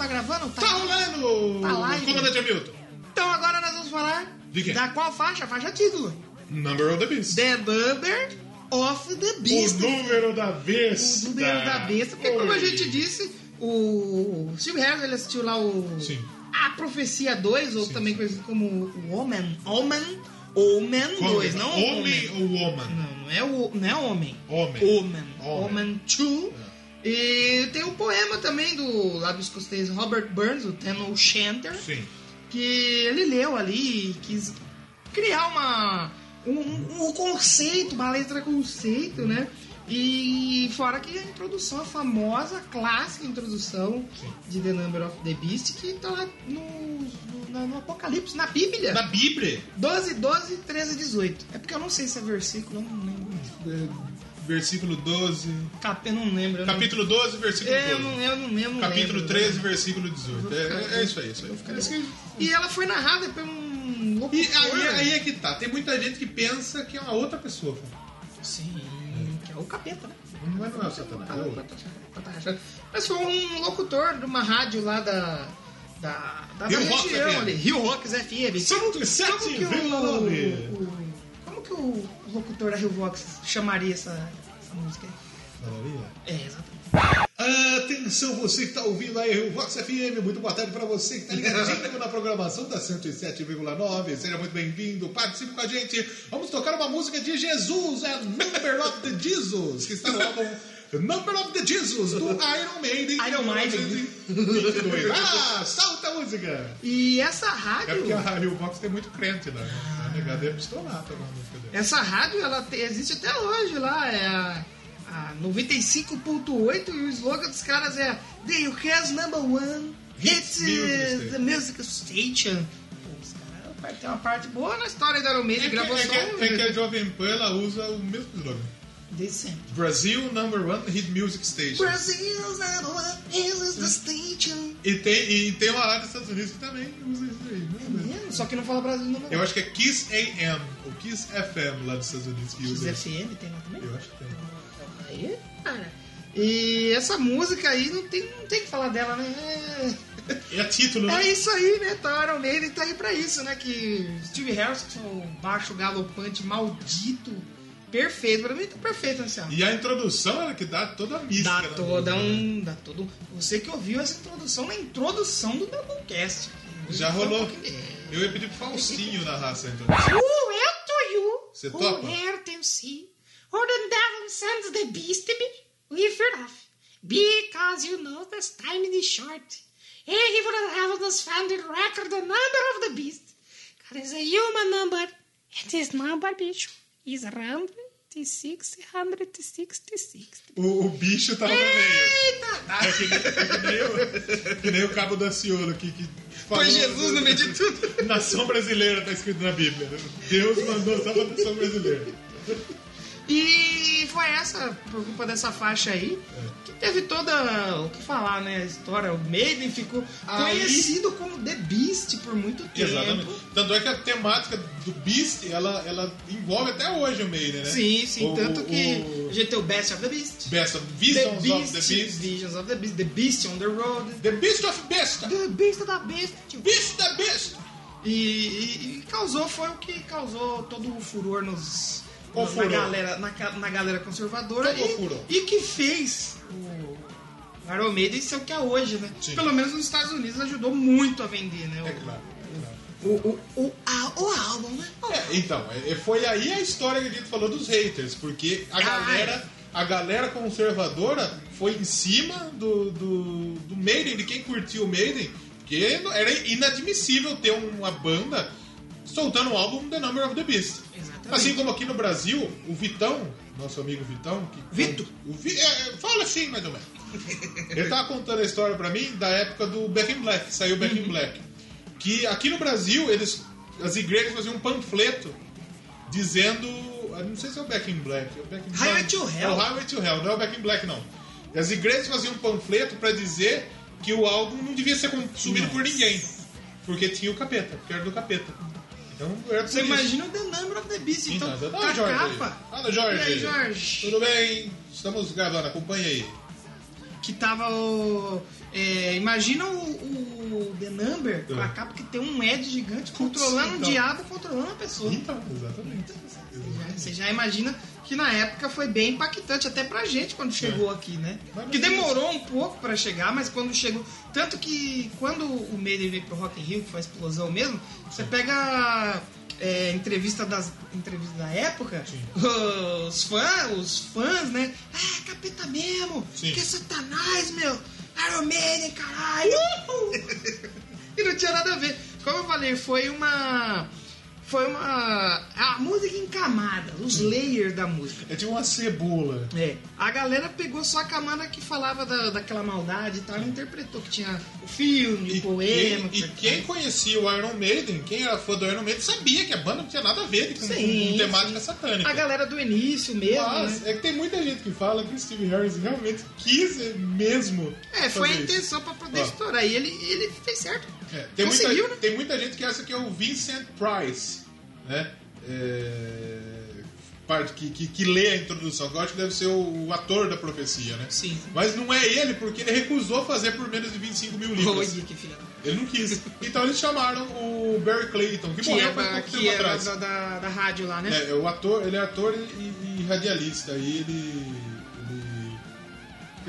Tá gravando? Tá rolando! Tá live. Comandante Hamilton. Então agora nós vamos falar De quê? da qual faixa? A faixa título. Number of the Beast. The Number of the O Beast. número da besta. O número da besta. Porque como a Oi. gente disse, o Steve Harris ele assistiu lá o Sim. A Profecia 2, ou Sim, também conhecido como o Omen. Omen. Omen Como? 2, não Homem Omen. ou woman? Não, não é, o, não é homem. Homem. Omen. Omen 2. E tem o poema também do lábio escocês Robert Burns, o Ten O'Shanter, Sim. que ele leu ali e quis criar uma um, um- um conceito, uma letra conceito, né? E fora que a introdução, a famosa, clássica introdução de The Number of the Beast, que tá lá no, no, na- no Apocalipse, na Bíblia. Da Bíblia. 12, 12, 13, 18. É porque eu não sei se é versículo, eu não lembro. É, Versículo 12. Cap, eu não lembro. eu Capítulo 12, versículo Eu 12. não, eu não lembro. Capítulo lembro. 13, versículo 18. É, é isso aí, isso aí. Que- E ela foi narrada por um locutor. E aí, aí é que tá. Tem muita gente que pensa que é uma outra pessoa. Sim, que é o capeta, né? Não é, não é o Satanás. é outro. Mas foi um locutor de uma rádio lá da. Da, da, Rio região ali, Rio Rocks FM. Como, como que o, 107,9. o- Como que o locutor da Rio Rocks chamaria essa, essa música aí? É, exatamente. Atenção, você que está ouvindo aí o Vox FM, muito boa tarde para você que está ligadinho na programação da 107,9. Seja muito bem-vindo, participe com a gente. Vamos tocar uma música de Jesus, é Number of the Jesus, que está no álbum Number of the Jesus, do Iron Maiden. de Iron Maiden. 1922. Ah, solta a música! E essa É rádio. porque a Vox tem muito crente né? A negada é pistolata na música dele. Essa rádio ela te- existe até hoje lá, é a, a 95.8 e o slogan dos caras é The UK's number one Hits hits the music station. Pô, os caras tem uma parte boa na história da Iron Maiden, É que, gravou é, só que, é que a Jovem Pan ela usa o mesmo slogan. Desde sempre. Brasil Number One Hit Music Station. Brazil's number one hits the station. E tem, e tem uma área dos Estados Unidos que também usa isso aí. né? Mesmo, Só que não fala Brasil número Eu acho que é Kiss AM, ou Kiss FM lá dos Estados Unidos que usa X isso. FM tem lá também? Eu acho que tem. Aí, cara. E essa música aí não tem, não tem que falar dela, né? É... É título, né? É isso aí, né? Então, Iron Maiden tá aí pra isso, né? Que Steve Harris, que é o baixo galopante maldito, perfeito. Pra mim tá perfeito nesse álbum. E a introdução era que dá toda a mística. Dá da toda música, né? um. Dá todo. Você que ouviu essa introdução na introdução do Doublecast. Já um rolou. É. Eu ia pedir pro Faustinho na raça a introdução. Who well to you? Você topa? here to see? Or the devil sends the beast to be? Off. Because you know this time is short. And he would have us found the record the number of the beast. God is a human number. And his number, bicho, is around 166. O, o bicho tava no meio. Eita! É que, nem- é que nem o, que nem o cabo da Ciolo aqui que falou. Foi Jesus no meio de tudo. Nação brasileira tá escrito na Bíblia. Deus mandou só pra nação brasileira. E foi essa, por culpa dessa faixa aí, que teve toda o que falar, né? A história. O Maiden ficou Aí- conhecido como The Beast por muito tempo. Exatamente. Tanto é que a temática do Beast, ela, ela envolve até hoje o Maiden, né? Sim, sim. O- tanto que o- a gente tem o Best of the Beast. Best of The Visions of Beast, the Beast. Visions of the Beast. The Beast on the Road. The Beast of Beast. The Beast da Beast. tio. Beast da Beast. E, e- e causou, foi o que causou todo o furor nos. Na, galera, na, na galera conservadora e, e que fez o Iron Maiden ser o que é hoje, né? Sim. Pelo menos nos Estados Unidos ajudou muito a vender, né? É o, claro. o, o, o, a- o álbum, né? É, então, é, foi aí a história que a gente falou dos haters, porque a Ah, galera, a galera conservadora foi em cima do, do, do Maiden, de quem curtiu o Maiden, porque era inadmissível ter uma banda soltando um álbum The Number of the Beast. Assim como aqui no Brasil, o Vitão, nosso amigo Vitão, que Vito. o Vi- é, é, fala assim mais ou menos. Ele tava contando a história pra mim da época do Back in Black, que saiu Back Uhum. in Black. Que aqui no Brasil, eles, as igrejas faziam um panfleto dizendo. eu Não sei se é o Back in Black. É o Back in Highway Black. to É Hell. o Highway to Hell, não é o Back in Black, não. As igrejas faziam um panfleto pra dizer que o álbum não devia ser consumido por ninguém. Porque tinha o capeta, porque era do capeta. Então Você imagina o The Number of the Beast, então, Então, com Fala, a Jorge. capa. Fala, Jorge. E aí, Jorge? Tudo bem? Estamos gravando, acompanha aí. que tava o. é, imagina o, o The Number com a capa que tem um Ed gigante controlando um então. diabo controlando a pessoa. Então, exatamente. Você já imagina que na época foi bem impactante, até pra gente quando chegou aqui, né? Que é demorou um pouco pra chegar, mas quando chegou. Tanto que quando o Maiden veio pro Rock in Rio, que foi a explosão mesmo, você pega. é, entrevista das entrevista da época, *laughs* os fãs, os fãs, né? Ah, capeta mesmo, Sim. que é satanás, meu, Iron Maiden, caralho! *laughs* e não tinha nada a ver. Como eu falei, foi uma. Foi uma. A música em camada, os layers da música. É tipo uma cebola. É. A galera pegou só a camada que falava da, daquela maldade e tal, e interpretou que tinha o filme, o poema. quem, e que- quem conhecia o Iron Maiden, quem era fã do Iron Maiden, sabia que a banda não tinha nada a ver com, Sim, com temática sim. satânica. A galera do início mesmo, Mas né? é que tem muita gente que fala que o Steve Harris realmente quis mesmo. É, foi a intenção pra poder Ó. estourar. E ele, ele fez certo. É, tem, Conseguiu, muita, né? tem muita gente que acha que é o Vincent Price, né? É, parte que, que, que lê a introdução, que eu acho que deve ser o, o ator da profecia, né? Sim. Mas não é ele, porque ele recusou fazer por menos de 25 mil libras. Olha que filha. Ele não quis. Então eles chamaram o Barry Clayton, que, Que morreu é, faz da, pouco tempo é atrás. da, da- da rádio lá, né? É, o ator, ele é ator e, e radialista. E ele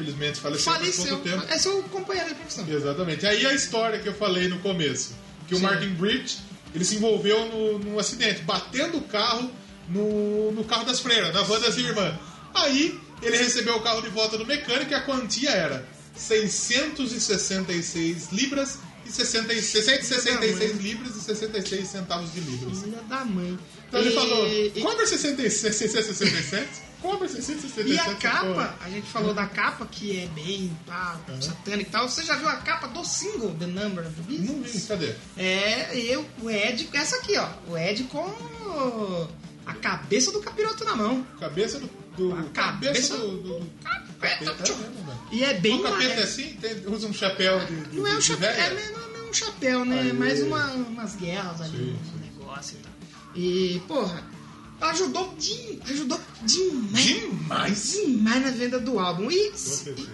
infelizmente faleceu faz pouco tempo. É seu companheiro de profissão. Exatamente. Aí a história que eu falei no começo, que o Sim. Martin Bridge, ele se envolveu no, num acidente, batendo o carro no, no carro das freiras, na van das irmãs. Aí ele recebeu o carro de volta do mecânico e a quantia era 666 libras e 60, 666 libras e 66 centavos de libras. Filha da mãe. Então ele E- falou, e- compra 66, 667, compra 667. E a capa, porra. a gente falou da capa que é bem pá, satânica e tal. Você já viu a capa do single The Number of the Beast? Não vi, cadê? É, eu, o Ed, essa aqui, ó. O Ed com a cabeça do capiroto na mão. Cabeça do. do A cabeça, cabeça do. do, do Capeta, capeta, é mesmo, velho. E é bem O capeta é assim? Tem- usa um chapéu de. de Não é um chapéu, é, não é um chapéu, né? Aí. É mais uma, umas guerras ali, Sim, um negócio e tal. E, porra, ajudou, de, ajudou demais. Demais. Demais na venda do álbum. E,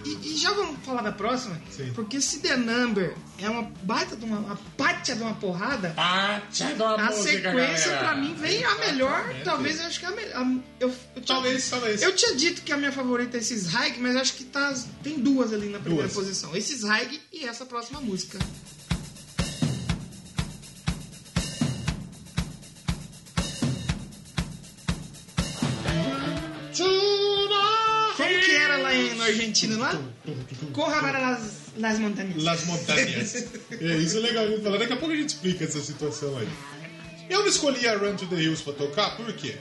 e, e já vamos falar da próxima? Sim. Porque se The Number é uma baita de uma, uma pátia de uma porrada, Pátia de uma a música, sequência galera. pra mim vem a melhor, talvez eu acho que é a melhor. Eu, eu tinha- Talvez, talvez. eu tinha dito que a minha favorita é esses Hike, mas acho que tá, tem duas ali na primeira Duas. posição. Esses Hike e essa próxima música. Lá em, na Argentina, lá? Corra para las, las montanhas. Las Montanhas. é, isso é legal a gente falar. Daqui a pouco a gente explica essa situação aí. Eu não escolhi a Run to the Hills pra tocar, por quê?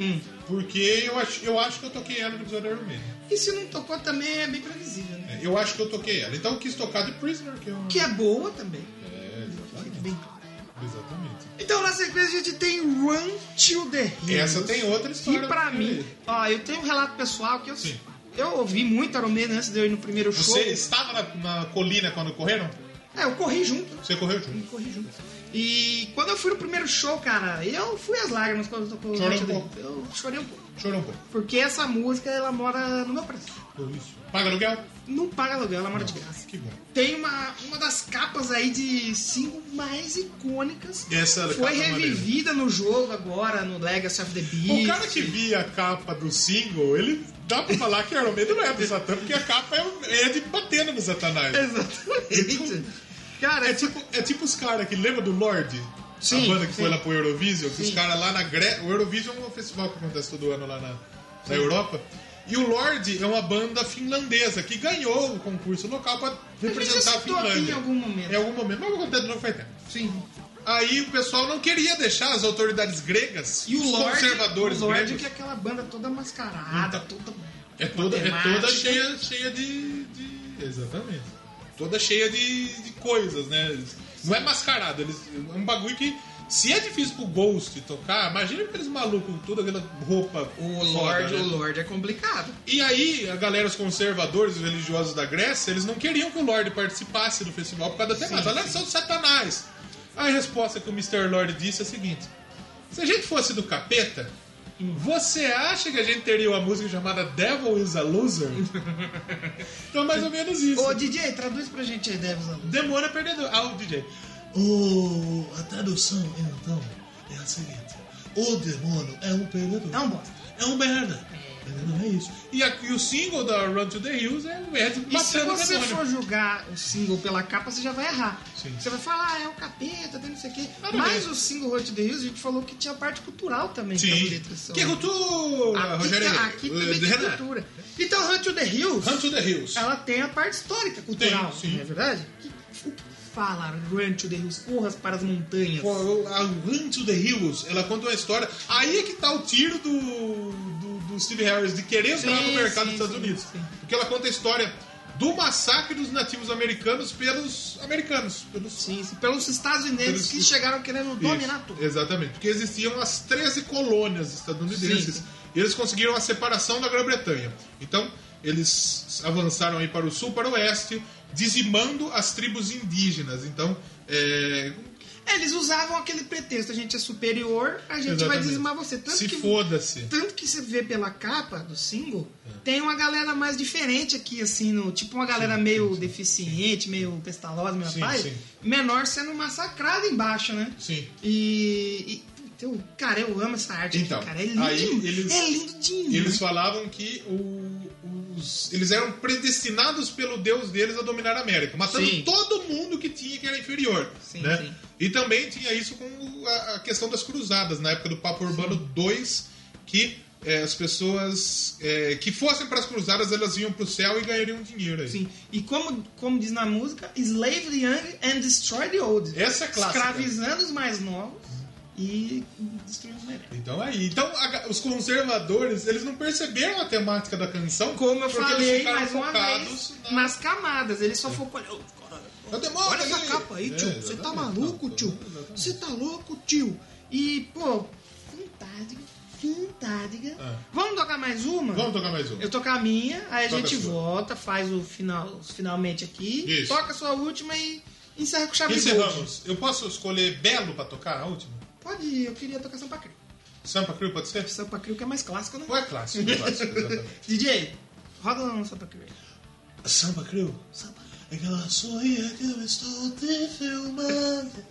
Hum. Porque eu acho, eu acho que eu toquei ela no episódio da Iron Man. E se não tocou também é bem previsível, né? É, Eu acho que eu toquei ela. Então eu quis tocar The Prisoner, que é um... Que é boa também. É, exatamente. bem claro. Exatamente. Então na sequência a gente tem Run to the Hills. Essa tem outra história. Que pra mim, ó, eu tenho um relato pessoal que eu, Sim. Eu ouvi muito Iron Man antes de eu ir no primeiro show. Você estava na, na colina quando correram? É, eu corri junto. Você correu junto. Eu corri junto. E quando eu fui no primeiro show, cara, eu fui às lágrimas quando tocou Chorou Run to um pouco. Eu chorei um pouco. Chorou um pouco. Porque essa música, ela mora no meu preço. Isso. Paga aluguel? Não paga aluguel, ela mora de graça. Que bom. Tem uma, uma das capas aí de single mais icônicas. Essa Foi capa é maneira. revivida no jogo agora, no Legacy of the Beast. O cara que via a capa do single, ele dá pra falar que Iron Man não é do Satã, porque a capa é, é de batendo no Satanás. Exatamente. Cara, É tipo, é tipo os caras que lembra do Lorde? Sim, a banda que sim. foi lá pro Eurovision, que os caras lá na Grécia. O Eurovision é um festival que acontece todo ano lá na, na Europa. E o Lorde é uma banda finlandesa que ganhou o concurso local pra representar a citou aqui Finlândia. em algum momento. Em algum momento, mas de novo faz tempo. sim. Aí o pessoal não queria deixar as autoridades gregas, E os Lorde, conservadores o Lorde gregos. que é aquela banda toda mascarada, toda É toda, é toda cheia, cheia de, de- Exatamente. Toda cheia de, de coisas, né? Não é mascarado, eles, é um bagulho que. Se é difícil pro Ghost tocar, imagina aqueles malucos com toda aquela roupa. O Lorde, né? o Lorde é complicado. E aí, a galera, os conservadores, os religiosos da Grécia, eles não queriam que o Lorde participasse do festival por causa da temática. Olha só do Satanás. A resposta que o Mr. Lorde disse é a seguinte: se a gente fosse do capeta, Você acha que a gente teria uma música chamada Devil is a Loser? *laughs* então, mais ou menos isso. Ô, DJ, traduz pra gente aí, Devils Alone. Demônio é perdedor. Ah, o DJ. O, a tradução, então, é a seguinte: O demônio é um perdedor. É um bosta. É um merda. Entendeu? É isso. E, a- e o single da Run to the Hills é o Ed E se matando o você for julgar o single pela capa, você já vai errar. Sim. Você vai falar, ah, é o capeta, tem não sei o quê. Nada Mas bem. o single Hot the Hills, a gente falou que tinha parte cultural também. que Sim. letras são- Que cultura, Aqui, Rogério. tá- aqui Eh, também tem Renan. cultura. Então, Hunt to the Hills, Run to the Hills. ela tem a parte histórica, cultural, Tem, sim. não é verdade? Que, o que fala Run to the Hills? Corras para as montanhas. Pô, A Run to the Hills, ela conta uma história. Aí é que tá o tiro do, do, do Steve Harris de querer entrar Sim, no mercado sim, dos Estados sim, Unidos. Porque ela conta a história do massacre dos nativos americanos pelos americanos. Pelos Sim, sim, pelos estadunidenses Pelos- que chegaram querendo dominar tudo. Exatamente, porque existiam as 13 colônias estadunidenses Sim, sim. e eles conseguiram a separação da Grã-Bretanha. Então, eles avançaram aí para o sul, para o oeste, dizimando as tribos indígenas. Então, é, É, Eles usavam aquele pretexto, a gente é superior, a gente vai Exatamente. dizimar você. Tanto se que, foda-se. Tanto que você vê pela capa do single, É. tem uma galera mais diferente aqui, assim, no, tipo uma galera meio deficiente, meio pestalosa, meu Sim, pai, sim. menor sendo massacrada embaixo, né? Sim. E, e então, cara, eu amo essa arte Então, aqui, cara. É lindo, aí eles- é lindo demais. Eles falavam que o- os, eles eram predestinados pelo Deus deles a dominar a América, matando Sim. todo mundo que tinha que era inferior. Sim, né? sim. E também tinha isso com a, a questão das cruzadas, na época do Papa Urbano II, que é, as pessoas é, que fossem para as cruzadas elas iam para o céu e ganhariam dinheiro aí. Sim. E como, como diz na música, slave the young and destroy the old. Essa é clássica. Escravizando os mais novos e destruindo os mais velhos. Então aí, então a- os conservadores eles não perceberam a temática da canção, Como eu eles falei mais uma vez, na- nas camadas. Ele só focou. "Ô, cara, É o demônio Olha essa ali." capa aí, É, tio. Você tá exatamente. maluco, tio? Você tá louco, tio? E, pô, fantástica, fantástica. É. Vamos tocar mais uma? Vamos tocar mais um. Eu tocar a minha, aí a Toca gente a volta, faz o final, finalmente aqui, Isso. toca a sua última e encerra com chave. Encerramos. Eu posso escolher Belo pra tocar a última? Pode ir, eu queria tocar Sampa Crio. Sampa Crew pode ser? Sampa Crio que é mais clássico, né? Ou é clássico? clássico, exatamente. *laughs* DJ, roda no Sampa Crio aí. Samba Crew. Aquela sorria que eu estou te filmando.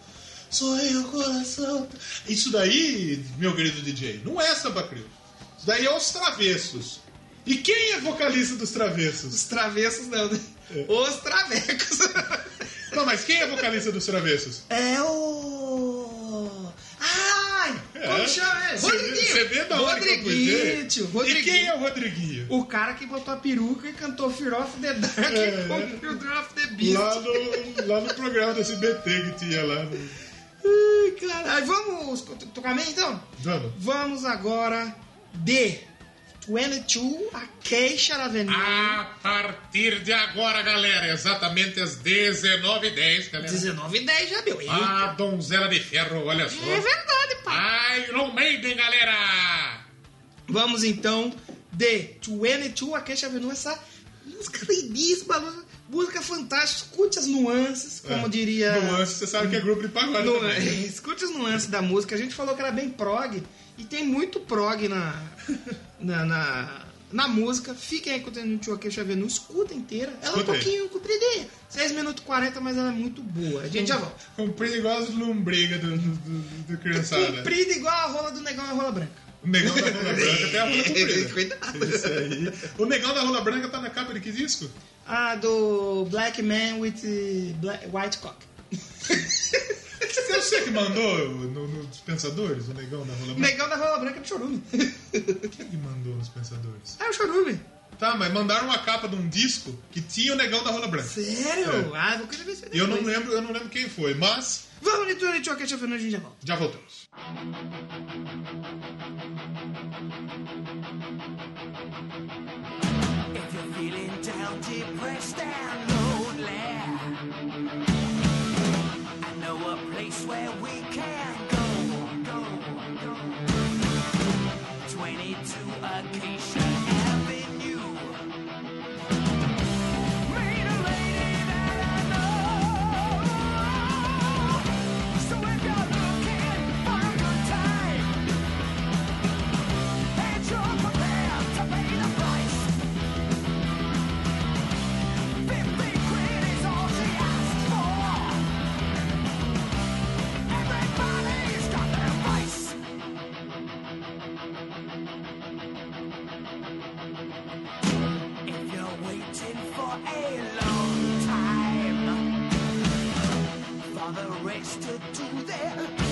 Sorria o coração. Isso daí, meu querido DJ, não é Sampa Crew. Isso daí é os Travessos. E quem é vocalista dos Travessos? Os travessos não, né? É. Os travecos. Não, mas quem é vocalista dos Travessos? É o. Ai! Como É. chama ele? Você vê- Rodriguinho! Você vê da hora Rodriguinho, tio. E Rodriguinho. quem é o Rodriguinho? O cara que botou a peruca e cantou Fear of the Dark É. *laughs* com Children of the Beast. Lá no, lá no programa do SBT que tinha lá. No... Ai, caralho. Vamos tocar bem então? Vamos. Vamos agora de 22 Acacia Avenue. A partir de agora, galera, exatamente às 19h10, galera. 19 e 10 já deu. A donzela de ferro, olha só. É verdade, pai. Iron Maiden, galera! Vamos então de 22 Acacia Avenue, essa música lindíssima, música fantástica. Escute as nuances, como É. diria. Nuance, você sabe que é grupo de pagode Nu-? *laughs* Escute as nuances da música. A gente falou que era bem prog e tem muito prog na, *laughs* na, na, na música. Fiquem aí com o Tio Acacia Avenue, escuta inteira. Ela é um pouquinho compridinha, 6 minutos e 40, mas ela é muito boa. A gente já volta. *laughs* Comprido igual as lombrigas do, do, do, do criançada. Comprida igual a rola do negão e a rola branca. O negão da rola branca tem a rola *laughs* comprida. Cuidado. Isso aí. O negão da rola branca tá na capa de que disco? Ah, do Black Man with Black, White Cock. *laughs* Eu sei que mandou no, no Dispensadores, o negão da rola O branca. negão da rola branca é do chorume. Quem que mandou nos Dispensadores? É o chorume. Tá, mas mandaram uma capa de um disco que tinha o negão da rola branca. Sério? É. Ah, vou querer ver se Eu não lembro, eu não lembro quem foi, mas Vamos, Nitor e Tio Avenue, a gente já volta. já voltamos. If you're feeling down, depressed and lonely, place where we can rich to do their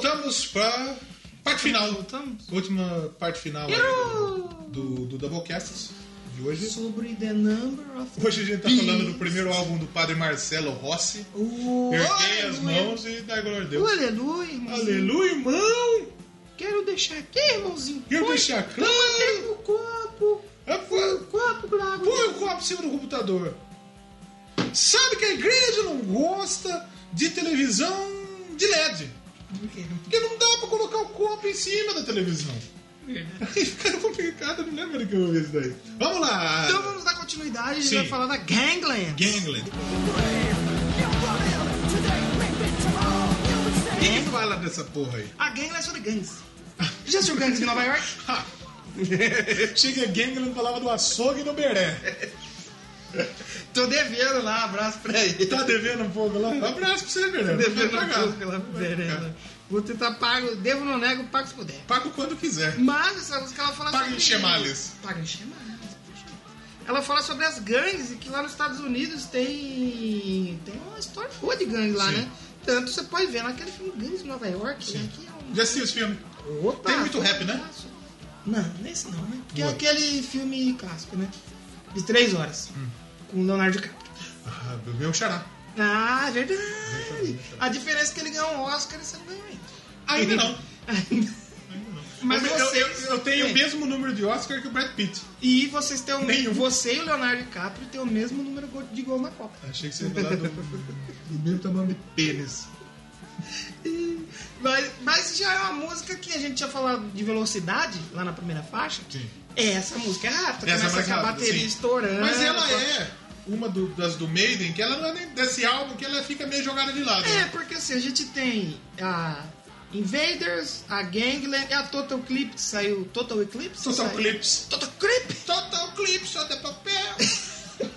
voltamos pra parte final. Voltamos. Última parte final do, do Doublecast de hoje. Sobre The Number of Hoje a gente tá Beast. falando do primeiro álbum do padre Marcelo Rossi. Uh, Erguei as mãos e dá glória a Deus. aleluia, irmãozinho. Aleluia, irmão! Quero deixar aqui, irmãozinho. Quero Põe- deixar claro. Põe o copo. Ah, Põe o copo com água. Põe o copo em cima do computador. Sabe que a igreja não gosta de televisão de LED. Porque não dá pra colocar o copo em cima da televisão. Aí fica complicado, não lembro que eu ouvi isso daí. Vamos lá! Então vamos dar continuidade. A gente Sim. vai falar da Gangland. Gangland. Quem que fala dessa porra aí? A Gangland é sobre gangues. Já assistiu Gangues de Nova York? *laughs* Chega Gangland falava do açougue e do beré. *laughs* Tô devendo lá, abraço pra ele. Tá devendo um pouco lá? Um abraço pra você, beré. devendo Vai um pouco Verena. Vou tentar pago, devo, não nego, pago se puder. Pago quando quiser. Mas essa música ela fala Paga sobre... em chemales. Paga em chemales. poxa. Ela fala sobre as gangues e que lá nos Estados Unidos tem tem uma história boa de gangue lá, Sim. né? Tanto você pode ver naquele filme Gangues de Nova York, né? Que é um... Já assistiu esse filme? Opa, Tem muito rap, né? Não, nesse não, né? Porque é Boa. aquele filme clássico, né? De três horas. Hum. Com o Leonardo DiCaprio. Ah, meu xará. Ah, é verdade. A diferença é que ele ganhou um Oscar e você não ganhou ainda. Ainda não. Ainda. Mas eu, vocês... eu, eu tenho É. o mesmo número de Oscar que o Brad Pitt. E vocês têm o Nenhum. Você e o Leonardo DiCaprio têm o mesmo número de gol na Copa. Achei que você ia falar do, do mesmo tamanho de pênis. Mas, mas já é uma música que a gente tinha falado de velocidade lá na primeira faixa. Sim. Essa música é rápida, Essa é começa com a rápida, bateria sim. estourando. Mas ela é uma do- das do Maiden, que ela não é nem desse álbum, que ela fica meio jogada de lado. É, né? porque assim, a gente tem a Invaders, a Gangland e a Total Eclipse, que saiu Total Eclipse? Total saiu- Eclipse. Total Eclipse! Total Clip, só de papel. *laughs*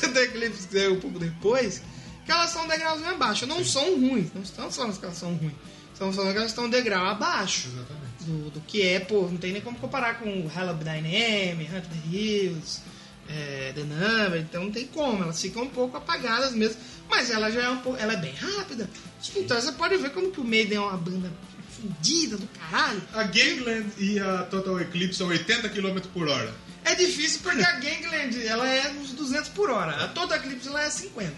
Total Eclipse que saiu um pouco depois, que elas são degrauzinho abaixo. Não são ruins, não estão falando que elas são ruins. Estão falando que elas estão degrau abaixo. Exatamente. Do, do que é, pô, não tem nem como comparar com o Hell of Dyname, Hunt the Hills, é, The Number, então não tem como, elas ficam um pouco apagadas mesmo, mas ela já é um pouco, ela é bem rápida. Então você pode ver como que o Maiden é uma banda fudida do caralho. A Gangland e a Total Eclipse são 80 km por hora. É difícil porque a Gangland, ela é uns 200 por hora, a Total Eclipse ela é 50.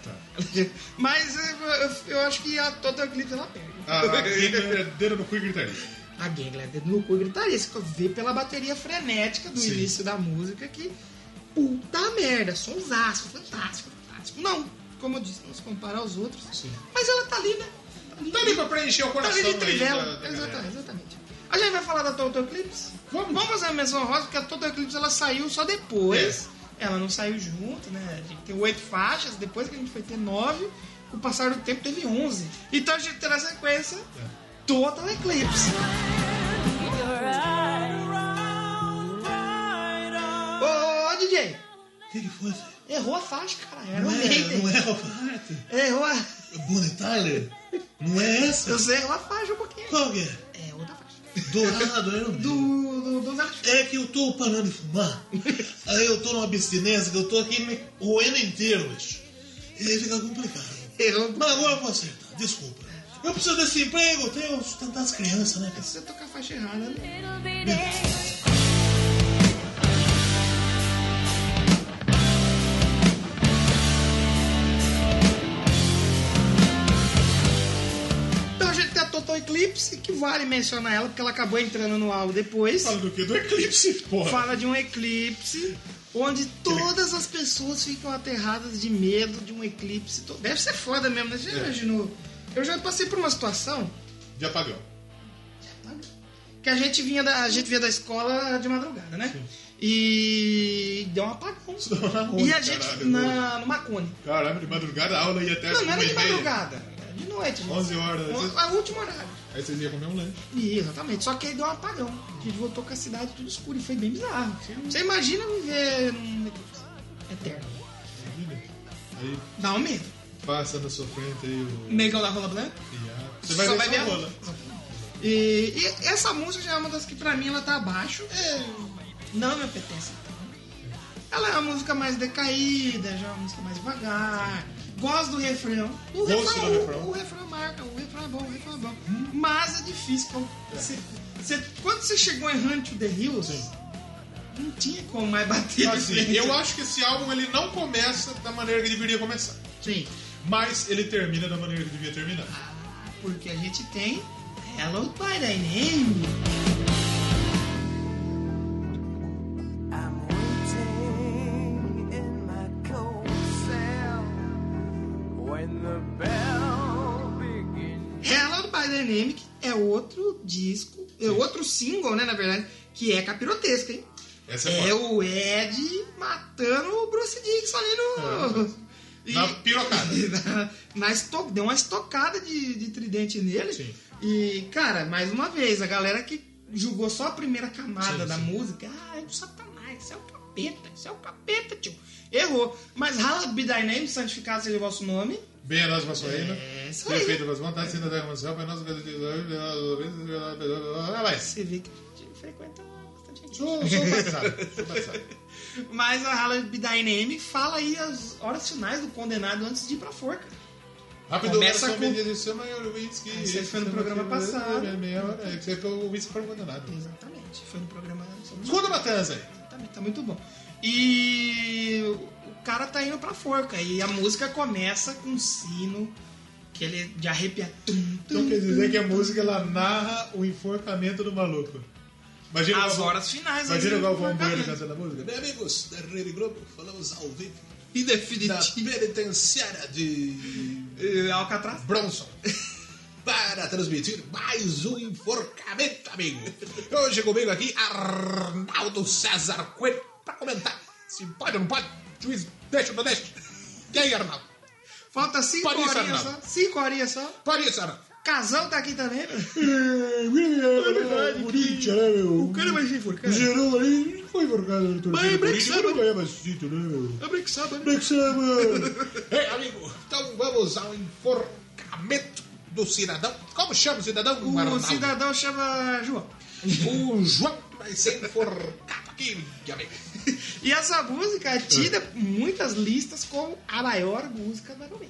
*laughs* Mas eu, eu- eu acho que a Total Eclipse ela perde. A, a Gangland é dedo no cu e gritaria. A é cu e gritaria. Você vê pela bateria frenética do Sim. início da música que puta merda, sonsaço, fantástico, fantástico. Não, como eu disse, não se compara aos outros. Sim. Mas ela tá ali, né? Tá ali pra preencher o Tá coração ali de trivela. da, da exatamente, exatamente. A gente vai falar da Total Eclipse? Vamos. Vamos fazer a menção rosa, porque a Total Eclipse ela saiu só depois. Ela não saiu junto, né? A gente tem oito faixas, depois que a gente foi ter nove, com o passar do tempo teve onze. Então a gente terá sequência Total Eclipse. Ô, DJ, O que, que foi, errou a faixa, cara. Era Não é, não é a parte? Errou a... Bonnie Tyler? Não é essa? Você errou a faixa um pouquinho. Qual que é? É outra faixa. Dourado, é o Do, do, do Zé É que eu tô parando de fumar. Aí eu tô numa abstinência que eu tô aqui me roendo inteiro, bicho. E aí fica complicado. Errou. Mas agora eu vou acertar, desculpa. Eu preciso desse emprego, eu tenho que sustentar as crianças, né? cara? Se você tocar a faixa errada, né? Então a gente tem a Total Eclipse, que vale mencionar ela, porque ela acabou entrando no álbum depois. Fala do que? Do Eclipse, porra. Fala de um eclipse onde todas as pessoas ficam aterradas de medo de um eclipse. Deve ser foda mesmo, né? Você já É. imaginou? Eu já passei por uma situação De apagão. que a gente vinha da, a gente vinha da escola de madrugada, né? E deu um apagão. Onde, E a gente caralho? na, no Macone. Caramba, de madrugada a aula ia até Não, não era de madrugada, era de noite. né? 11 horas. O- A última horário. Aí vocês iam comer um lanche. Exatamente. Só que aí deu um apagão. A gente voltou com a cidade tudo escuro e foi bem bizarro. Você imagina viver num eterno. Aí Dá um medo. Passa na sua frente aí o. Negão da rola branca. Iá. Você vai Só ver vai ver a rola. E, e essa música já é uma das que pra mim ela tá abaixo. É, não me apetece tanto. Ela é uma música mais decaída, já é uma música mais devagar. Gosto do refrão. O Gosto refrão, do o- refrão. O, refrão marca, o refrão é bom, o refrão é bom. Mas é difícil. Você, você- quando você chegou em Hunt to the Hills, não tinha como mais bater Assim, eu acho que esse álbum ele não começa da maneira que deveria começar. Sim. Mas ele termina da maneira que devia terminar. Porque a gente tem Hello by the bell begins. Hello by the Name que é outro disco, é outro single, né, na verdade, que é capirotesca, hein? Essa é, É o Ed matando o Bruce Dixon ali no. E- Na pirocada. na, na esto- deu uma estocada de, de tridente nele. Sim. E, cara, mais uma vez, a galera que julgou só a primeira camada Sim, da sim. música, ah, é o Satanás, isso é o capeta, isso é o capeta, tio. Errou. Mas Hallowed Be Thy Name, santificado seja o vosso nome. Bem a nós, vosso reino. É. Perfeito das vontades, ainda da emoção, para nós. Mas, Você vê que a gente frequenta bastante gente. sou, sou batizado. Sou batizado. Mas a Thy Name fala aí as horas finais do condenado antes de ir pra forca. Rápido, Começa com- de seu maior whisky. Isso foi no programa passado. É meia hora. É que ficou o whisky para condenado. Exatamente. Foi no programa. Escuta, Matanza aí. Exatamente, tá muito bom. E o cara tá indo pra forca. E a música começa com um sino que ele é de arrepiar. Tum, tum, Então quer dizer que a música ela narra o enforcamento do maluco. Imagina As horas finais. Imagina igual o do Van Bueno cantando a música. Bem, amigos da Rede Globo, falamos ao vivo E da definitivo. penitenciária de Alcatraz. Bronson. *laughs* Para transmitir mais um enforcamento, amigo. Hoje comigo aqui, Arnaldo César Coelho, para comentar se pode ou não pode. Juiz, deixa ou não deixa. E aí, Arnaldo? Falta cinco Pode horinhas só. Cinco horinhas só. Pode isso, Arnaldo. Casão tá aqui também. né? O O cara vai ser enforcado. Gerou ali, foi enforcado. Vai, Black Corinthians, Sabbath. não ganhava esse título, né, meu? É Sabbath. Black Sabbath. Ei, amigo, então vamos ao enforcamento do cidadão. Como chama o cidadão, O Arnaldo? cidadão chama João. O João vai ser enforcado aqui, amigo. *laughs* E essa música é tida muitas listas como a maior música da noite.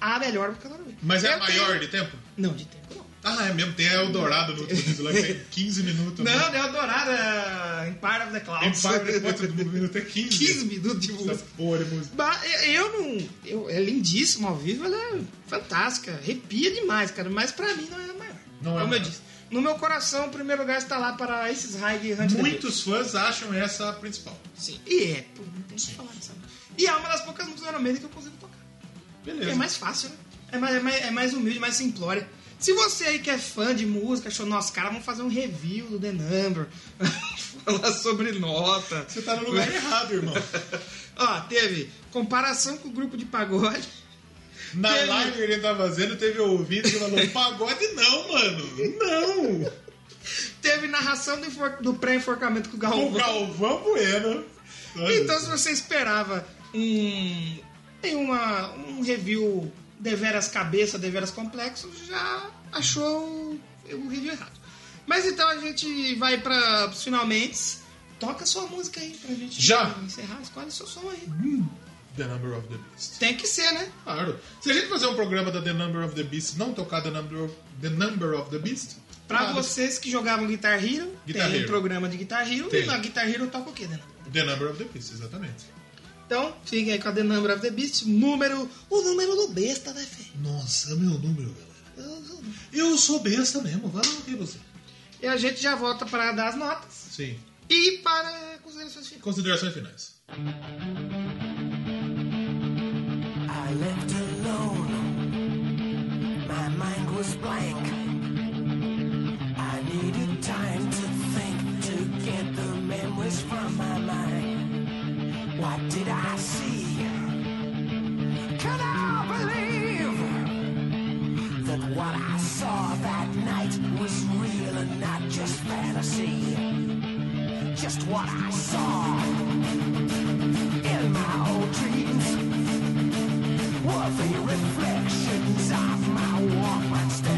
A melhor da noite. Mas é a maior tenho- de tempo? Não, de tempo não. Ah, é mesmo. Tem a Eldorado no último disco lá, que tem *laughs* 15 minutos. né? Não, não é o Dourado, é Empire of the Clouds. Empire depois do minuto é 15. 15 minutos de Essa música. porra de música. Mas eu não. Eu, é lindíssimo ao vivo, ela é fantástica, arrepia demais, cara. Mas pra mim não é a maior. Não é Como eu disse. No meu coração, o primeiro lugar está lá para esses High Hunt Muitos fãs acham essa a principal. Sim. E é, pô, não tem o que falar disso. E é uma das poucas músicas do Iron Maiden que eu consigo tocar. Beleza. É mais fácil, né? É mais, é mais, é mais humilde, mais simplória. Se você aí que é fã de música, achou, nossa, cara, vamos fazer um review do The Number, *laughs* falar sobre nota. Você tá no lugar errado, irmão. *laughs* Ó, teve comparação com o grupo de pagode. Na Teve- live que ele tá fazendo, teve ouvinte que falou: pagode não, mano. Não. Teve narração do, do pré-enforcamento com o O Galvão. Galvão Bueno. Então, se você esperava um, em uma, um review deveras cabeça, deveras complexo, já achou o, o review errado. Mas então a gente vai para os finalmente. Toca sua música aí pra gente Já. encerrar. Escolhe seu som aí. The Number of the Beast. Tem que ser, né? Claro. Se a gente fazer um programa da The Number of the Beast não tocar The Number of the, Number of the Beast, Pra nada. vocês que jogavam Guitar Hero, Guitar tem um Hero. programa de Guitar Hero Tem. e na Guitar Hero toca o quê, né? The Number of the Beast, exatamente. Então, fiquem aí com a The Number of the Beast, número. O número do besta, né, Fê? Nossa, é meu número, galera. Eu sou besta mesmo, vai lá que você. E a gente já volta para dar as notas Sim. e para considerações finais. Considerações finais. I left alone. My mind was blank. I needed time to fantasy? Just what I saw in my old dreams were the reflections of my Walkman staring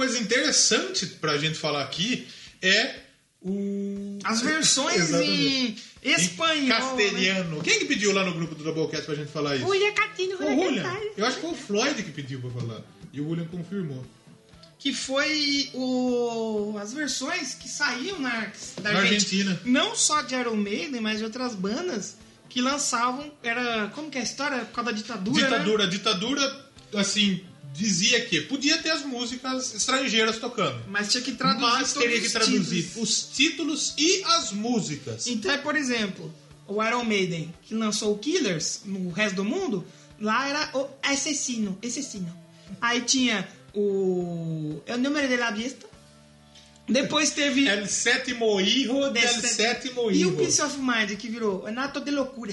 coisa interessante pra gente falar aqui é o. As versões em Em espanhol. né? castelhano. Quem que pediu lá no grupo do Doublecast pra gente falar isso? William Catino, Foi o William. Eu acho que foi o Floyd que pediu pra falar. E o William confirmou. que foi o, as versões que saíam na, da Na Argentina. Argentina. Não só de Iron Maiden, mas de outras bandas que lançavam. Era. Como que é a história? Por causa da ditadura. né? Ditadura, ditadura, assim, dizia que podia ter as músicas estrangeiras tocando. Mas tinha que traduzir. Mas teria que os traduzir títulos. os títulos e as músicas. Então, é, por exemplo, o Iron Maiden, que lançou o Killers no resto do mundo, lá era o Assassino. Assassino. Aí tinha o. É o número de la Vista. Depois teve. El sétimo hijo del Desse- sétimo E o hijo. Peace of Mind, que virou Anato de Loucura.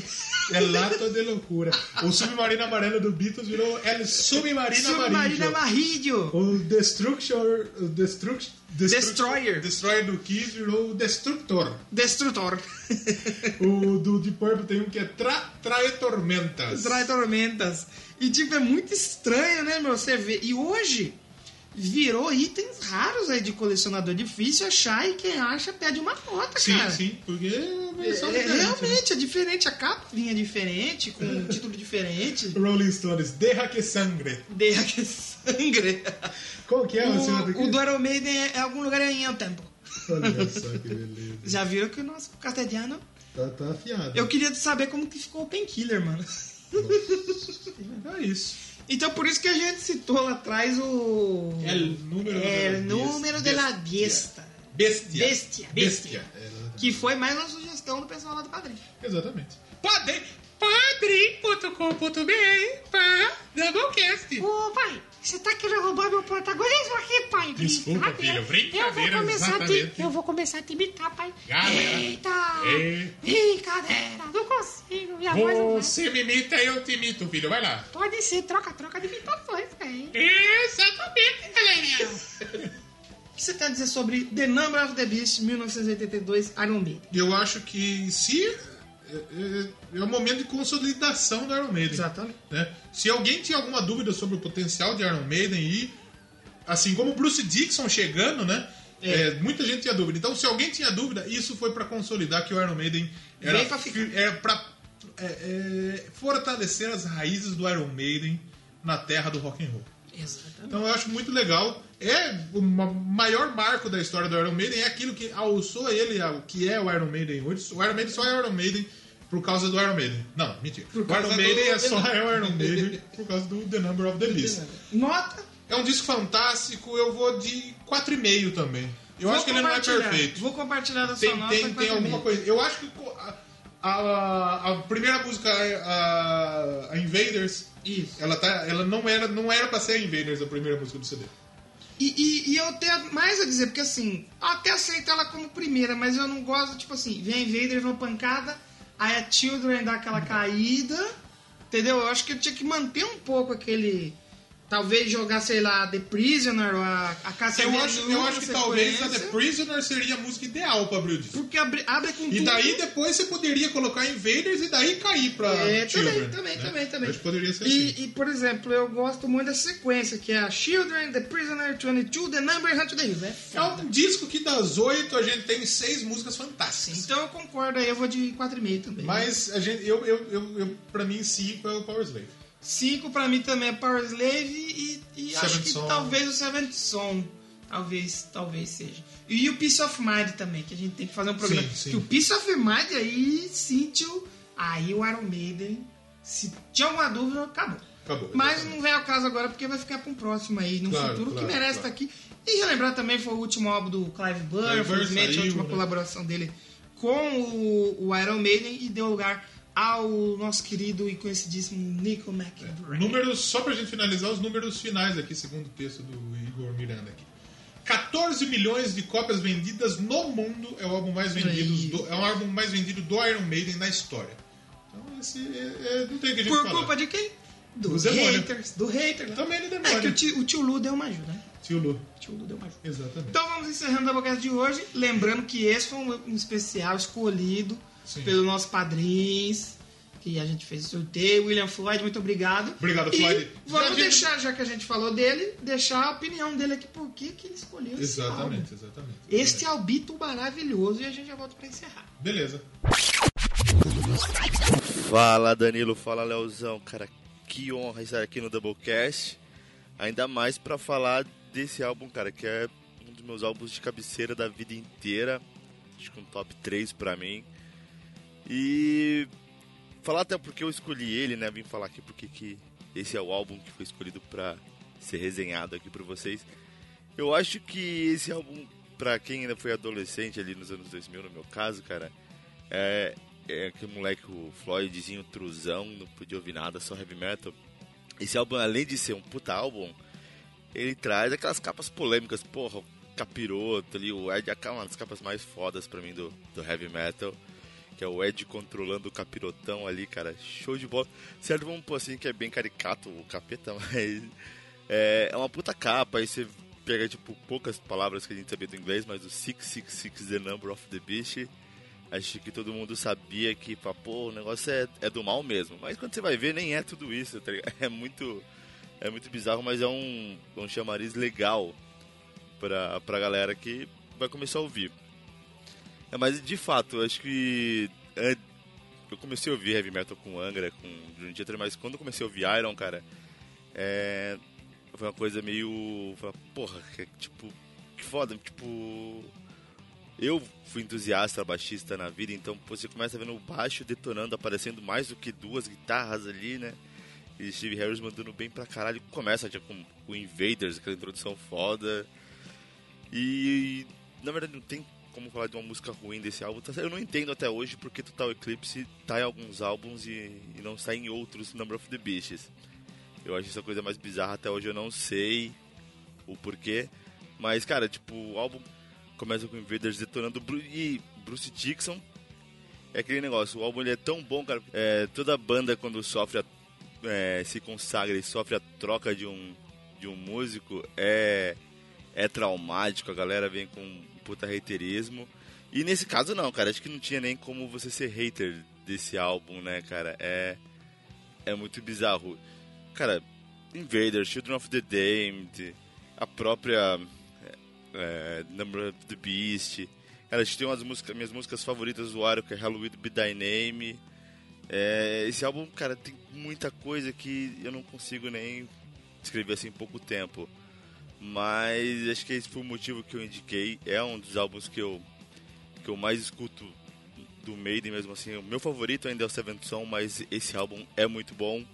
El lato de loucura. O submarino amarelo do Beatles virou El submarino Submarino amarillo. O Destruction, o Destruct, Destroyer. Destroyer do Kiss virou o Destructor. Destrutor. O do Deep Purple tem um que é tra, Trae Tormentas. Trai tormentas. E tipo, é muito estranho, né, meu? Você vê. E hoje virou itens raros aí de colecionador. Difícil achar e quem acha pede uma nota, Sim, cara. sim, porque é É, né? realmente é diferente. A capa vinha diferente, com um título diferente. *laughs* Rolling Stones, Deja que Sangre. Deja que sangre. Qual que é o, senhor O, o do Iron Maiden é, é algum lugar em El Tempo. Olha só que beleza. Já viram que o nosso castelhano. Tá, tá afiado. Eu queria saber como que ficou o Painkiller, mano. *laughs* É isso. Então por isso que a gente citou lá atrás o. Número É, o la número de la besta. Bestia. Bestia, bestia. Bestia. É, Que foi mais uma sugestão do pessoal lá do padrinho. Exatamente. Padre, padrim.com.br para Doublecast. Ô, pai, você tá querendo roubar meu protagonismo aqui, pai? Desculpa, filho, brincadeira, Eu vou começar a exatamente. te, Eu vou começar a te imitar, pai. Galera. Eita! É. Brincadeira, não consigo, minha voz não vai. Você me imita, eu te imito, filho. Vai lá. Pode ser troca-troca de imitações, velho. Exatamente, galerinha. O que você tem a dizer sobre The Number of the Beast, 1982, Iron Maiden? Eu acho que se... É, é- é o momento de consolidação do Iron Maiden. Exatamente. né? Se alguém tinha alguma dúvida sobre o potencial de Iron Maiden e assim como o Bruce Dixon chegando, né? É. é, muita gente tinha dúvida. Então, se alguém tinha dúvida, isso foi pra consolidar que o Iron Maiden era era pra é, é, fortalecer as raízes do Iron Maiden na terra do rock and roll. Exatamente. Então eu acho muito legal. É o ma- maior marco da história do Iron Maiden, é aquilo que alçou ele ao que é o Iron Maiden hoje. O Iron Maiden só é Iron Maiden por causa do Iron Maiden. Não, mentira. O Iron do Maiden é The só é o Iron Maiden por causa do The Number of the Beast. Nota. É um disco fantástico, eu vou de 4,5 também. Eu Vou acho que ele não é perfeito. Vou compartilhar da sua Tem, nota. tem, tem alguma coisa. Eu acho que a, a, a primeira música, a, a Invaders, Isso. ela, tá, ela não era não era pra ser a Invaders, a primeira música do CD. E, e, e eu tenho mais a dizer, porque assim, eu até aceito ela como primeira, mas eu não gosto, tipo assim, vem a Invaders uma pancada, aí a Children dá aquela caída, entendeu? Eu acho que eu tinha que manter um pouco aquele. Talvez jogar, sei lá, The Prisoner ou a, a Caça Eu acho, eu acho que talvez a The Prisoner seria a música ideal pra abrir o disco. Porque abre, abre com E tudo. daí depois você poderia colocar Invaders e daí cair pra É, Children. também, também, né? também, também. Acho que poderia ser e, assim. e, por exemplo, eu gosto muito dessa sequência, que é a Children, The Prisoner, 22, The Number, Hunt the Hills. É É um disco que das oito a gente tem seis músicas fantásticas. Então eu concordo aí, eu vou de 4,5 também. Mas a gente, eu, eu, eu, eu, pra mim, cinco é o Power Slave. 5 pra mim também é Power Slave e, e acho que Son. talvez o Seventh Son. Talvez, talvez seja. E o Peace of Mind também, que a gente tem que fazer um programa. Sim, sim. Que o Peace of Mind aí, sim, tio, aí o Iron Maiden, se tinha alguma dúvida, acabou. Acabou. Mas não vem ao caso agora porque vai ficar para um próximo aí, no Claro, futuro, claro, que merece claro. estar aqui. E relembrar também foi o último álbum do Clive Burr, infelizmente a última né? colaboração dele com o, o Iron Maiden e deu lugar ao nosso querido e conhecidíssimo Nico McBrain. Números, só pra gente finalizar, os números finais aqui, segundo o texto do Igor Miranda aqui. 14 milhões de cópias vendidas no mundo é o álbum mais vendido, do, é o álbum mais vendido do Iron Maiden na história. Então esse é- é- não tem o que a gente Por falar. culpa de quem? Dos Do haters. Do hater. né? Também do É demônio. que o tio, o tio Lu deu uma ajuda, né? Tio Lu. Tio Lu deu uma ajuda. Exatamente. Então vamos encerrando o Doublecast de hoje. Lembrando que esse foi um especial escolhido Sim. pelos nossos padrinhos. que a gente fez o sorteio. William Floyd, muito obrigado. Obrigado, E Floyd. Vamos deixar, já que a gente falou dele, deixar a opinião dele aqui, por que que ele escolheu esse álbum. Exatamente, exatamente. Este é o Bito maravilhoso e a gente já volta pra encerrar. Beleza. Fala Danilo, fala Leozão, cara, que honra estar aqui no Doublecast, ainda mais pra falar desse álbum, cara, que é um dos meus álbuns de cabeceira da vida inteira, acho que um top 3 pra mim, e falar até porque eu escolhi ele, né, vim falar aqui porque que esse é o álbum que foi escolhido pra ser resenhado aqui pra vocês, eu acho que esse álbum, pra quem ainda foi adolescente ali nos anos 2000, no meu caso, cara, é, é aquele moleque, o Floydzinho, truzão, não podia ouvir nada, só heavy metal. Esse álbum, além de ser um puta álbum, ele traz aquelas capas polêmicas, porra, o Capiroto ali, o Ed, é uma das capas mais fodas pra mim do, do heavy metal, que é o Ed controlando o capirotão ali, cara, show de bola. Certo, vamos pôr assim que é bem caricato o capeta, *laughs* mas é, é uma puta capa, aí você pega, tipo, poucas palavras que a gente sabia do inglês, mas o 666 The Number of the Beast, acho que todo mundo sabia que, pô, o negócio é, é do mal mesmo. Mas quando você vai ver, nem é tudo isso, tá ligado? *laughs* É muito, é muito bizarro, mas é um, um chamariz legal pra, pra galera que vai começar a ouvir. É, mas de fato, acho que é, eu comecei a ouvir heavy metal com Angra, com Dream Theater, mas quando eu comecei a ouvir Iron, cara, é, foi uma coisa meio. falei, Porra, que, tipo, que foda, tipo. Eu fui entusiasta baixista na vida, então você começa vendo o baixo detonando, aparecendo mais do que duas guitarras ali, né? E Steve Harris mandando bem pra caralho. Começa já com o Invaders, aquela introdução foda. E na verdade não tem como falar de uma música ruim desse álbum. Tá- Eu não entendo até hoje porque Total Eclipse tá em alguns álbuns e, e não está em outros Number of the Beasts. Eu acho essa coisa mais bizarra até hoje, eu não sei o porquê. Mas, cara, tipo, o álbum começa com Invaders detonando Bru e Bruce Dixon. É aquele negócio, o álbum ele é tão bom, cara. É, toda banda quando sofre a, é, se consagra e sofre a troca de um, de um músico é, é traumático, a galera vem com puta haterismo. E nesse caso não, cara, acho que não tinha nem como você ser hater desse álbum, né, cara? É, é muito bizarro. Cara, Invaders, Children of the Damned, a própria é, Number of the Beast. Cara, a gente tem umas músicas, minhas músicas favoritas do Ario, que é Halloween Be Thy Name. É, esse álbum, cara, tem muita coisa que eu não consigo nem descrever assim em pouco tempo. Mas acho que esse foi o motivo que eu indiquei. É um dos álbuns que eu, que eu mais escuto do Maiden mesmo assim. O meu favorito ainda é o Seventh Son, mas esse álbum é muito bom.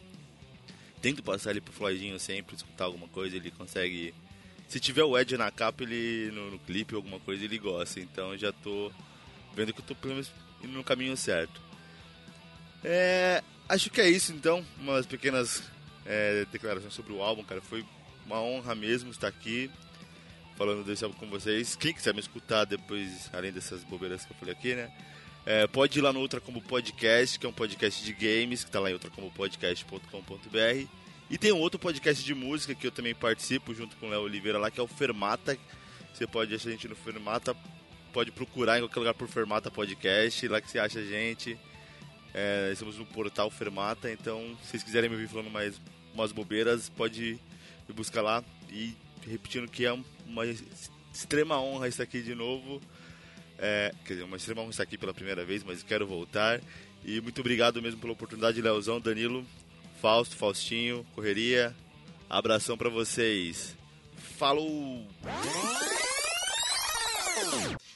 Tento passar ele pro Floydinho sempre, escutar alguma coisa, ele consegue. Se tiver o Ed na capa, ele no, no clipe alguma coisa, ele gosta. Então já tô vendo que eu tô pelo menos indo no caminho certo. É, acho que é isso então, umas pequenas é, declarações sobre o álbum, cara. Foi uma honra mesmo estar aqui falando desse álbum com vocês. Quem quiser me escutar depois, além dessas bobeiras que eu falei aqui, né? É, pode ir lá no Ultra Como Podcast, que é um podcast de games, que tá lá em ultracomopodcast.com.br. E tem um outro podcast de música que eu também participo junto com o Léo Oliveira lá, que é o Fermata. Você pode achar a gente no Fermata, pode procurar em qualquer lugar por Fermata Podcast, lá que você acha a gente. É, estamos no portal Fermata, então se vocês quiserem me ouvir falando mais umas bobeiras, pode me buscar lá. E repetindo que é uma extrema honra estar aqui de novo. É, quer dizer, uma extrema honra estar aqui pela primeira vez, mas quero voltar. E muito obrigado mesmo pela oportunidade, Leozão, Danilo, Fausto, Faustinho, Correria. Abração pra vocês. Falou!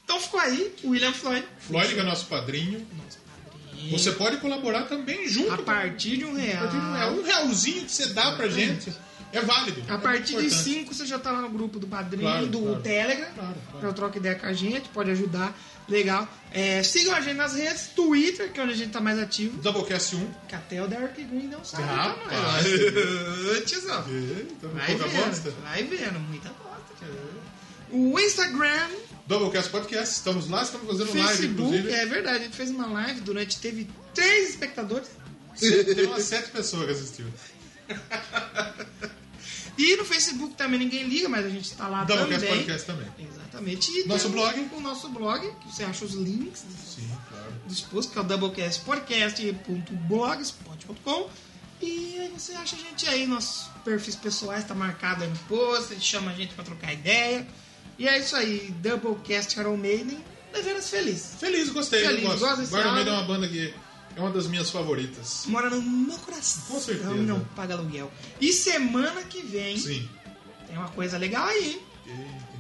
Então ficou aí o William Floyd. Floyd que é nosso padrinho. Você pode colaborar também junto. A partir de um a real. partir de um real. Um realzinho que você dá pra gente é válido. A É partir de importante. 5 você já tá lá no grupo do padrinho, Claro, do claro. Telegram. Claro, claro. Troca ideia com a gente, pode ajudar. Legal. É, sigam a gente nas redes, Twitter, que é onde a gente tá mais ativo. Doublecast 1. Que até o Derek Green Ah, pra nós. Antes, ó. Eita, Vai pouca vendo, bosta. vai vendo, muita bosta. O Instagram, Doublecast Podcast, estamos lá, estamos fazendo live, Facebook, inclusive. é verdade, a gente fez uma live durante, teve três espectadores. *laughs* Tem umas sete pessoas que assistiram. *laughs* E no Facebook também ninguém liga, mas a gente tá lá Doublecast também. Podcast também. Exatamente. E Nosso blog? O nosso blog, que você acha os links Sim, claro. disposto, que é o doublecastpodcast.blogspot.com. E aí você acha a gente aí, nossos perfis pessoais tá marcado aí no post, a gente chama a gente pra trocar ideia. E é isso aí, Doublecast Iron Maiden, deveras feliz. Feliz, gostei. Feliz, gosto. gosto Iron Maiden é uma banda que é uma das minhas favoritas. Mora no meu coração. Com certeza. E não paga aluguel. E semana que vem Sim. tem uma coisa legal aí.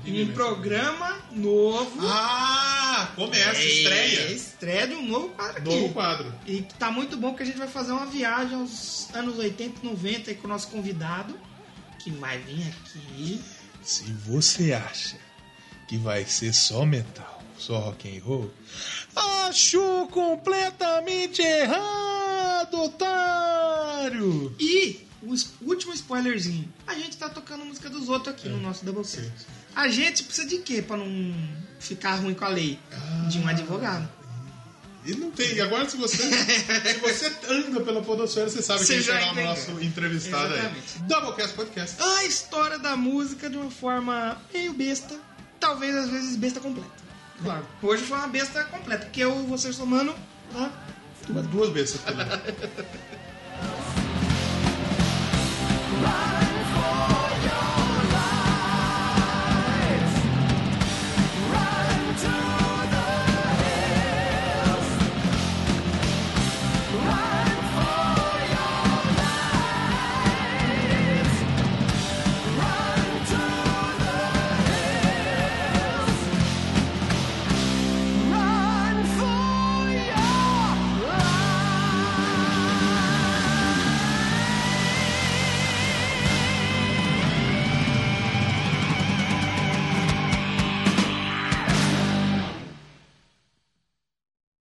Que- Um programa novo. Ah, começa, É, estreia. Estreia de um novo quadro aqui. Novo quadro. E tá muito bom que a gente vai fazer uma viagem aos anos 80 e 90 aí com o nosso convidado, que vai vir aqui. Se você acha que vai ser só metal, só rock and roll, achou completamente errado, otário! E o último spoilerzinho. A gente tá tocando música dos outros aqui no nosso Doublecast. É. Sim, sim. A gente precisa de quê pra não ficar ruim com a lei? De um advogado. E não tem. E agora, se você, se *laughs* você anda pela Podosfera, você sabe Você quem será o nosso entrevistado Exatamente. aí. Doublecast Podcast. A história da música de uma forma meio besta, talvez às vezes besta completa. Claro. Hoje foi uma besta completa, porque eu e você somando, tá? Duas vezes. *laughs*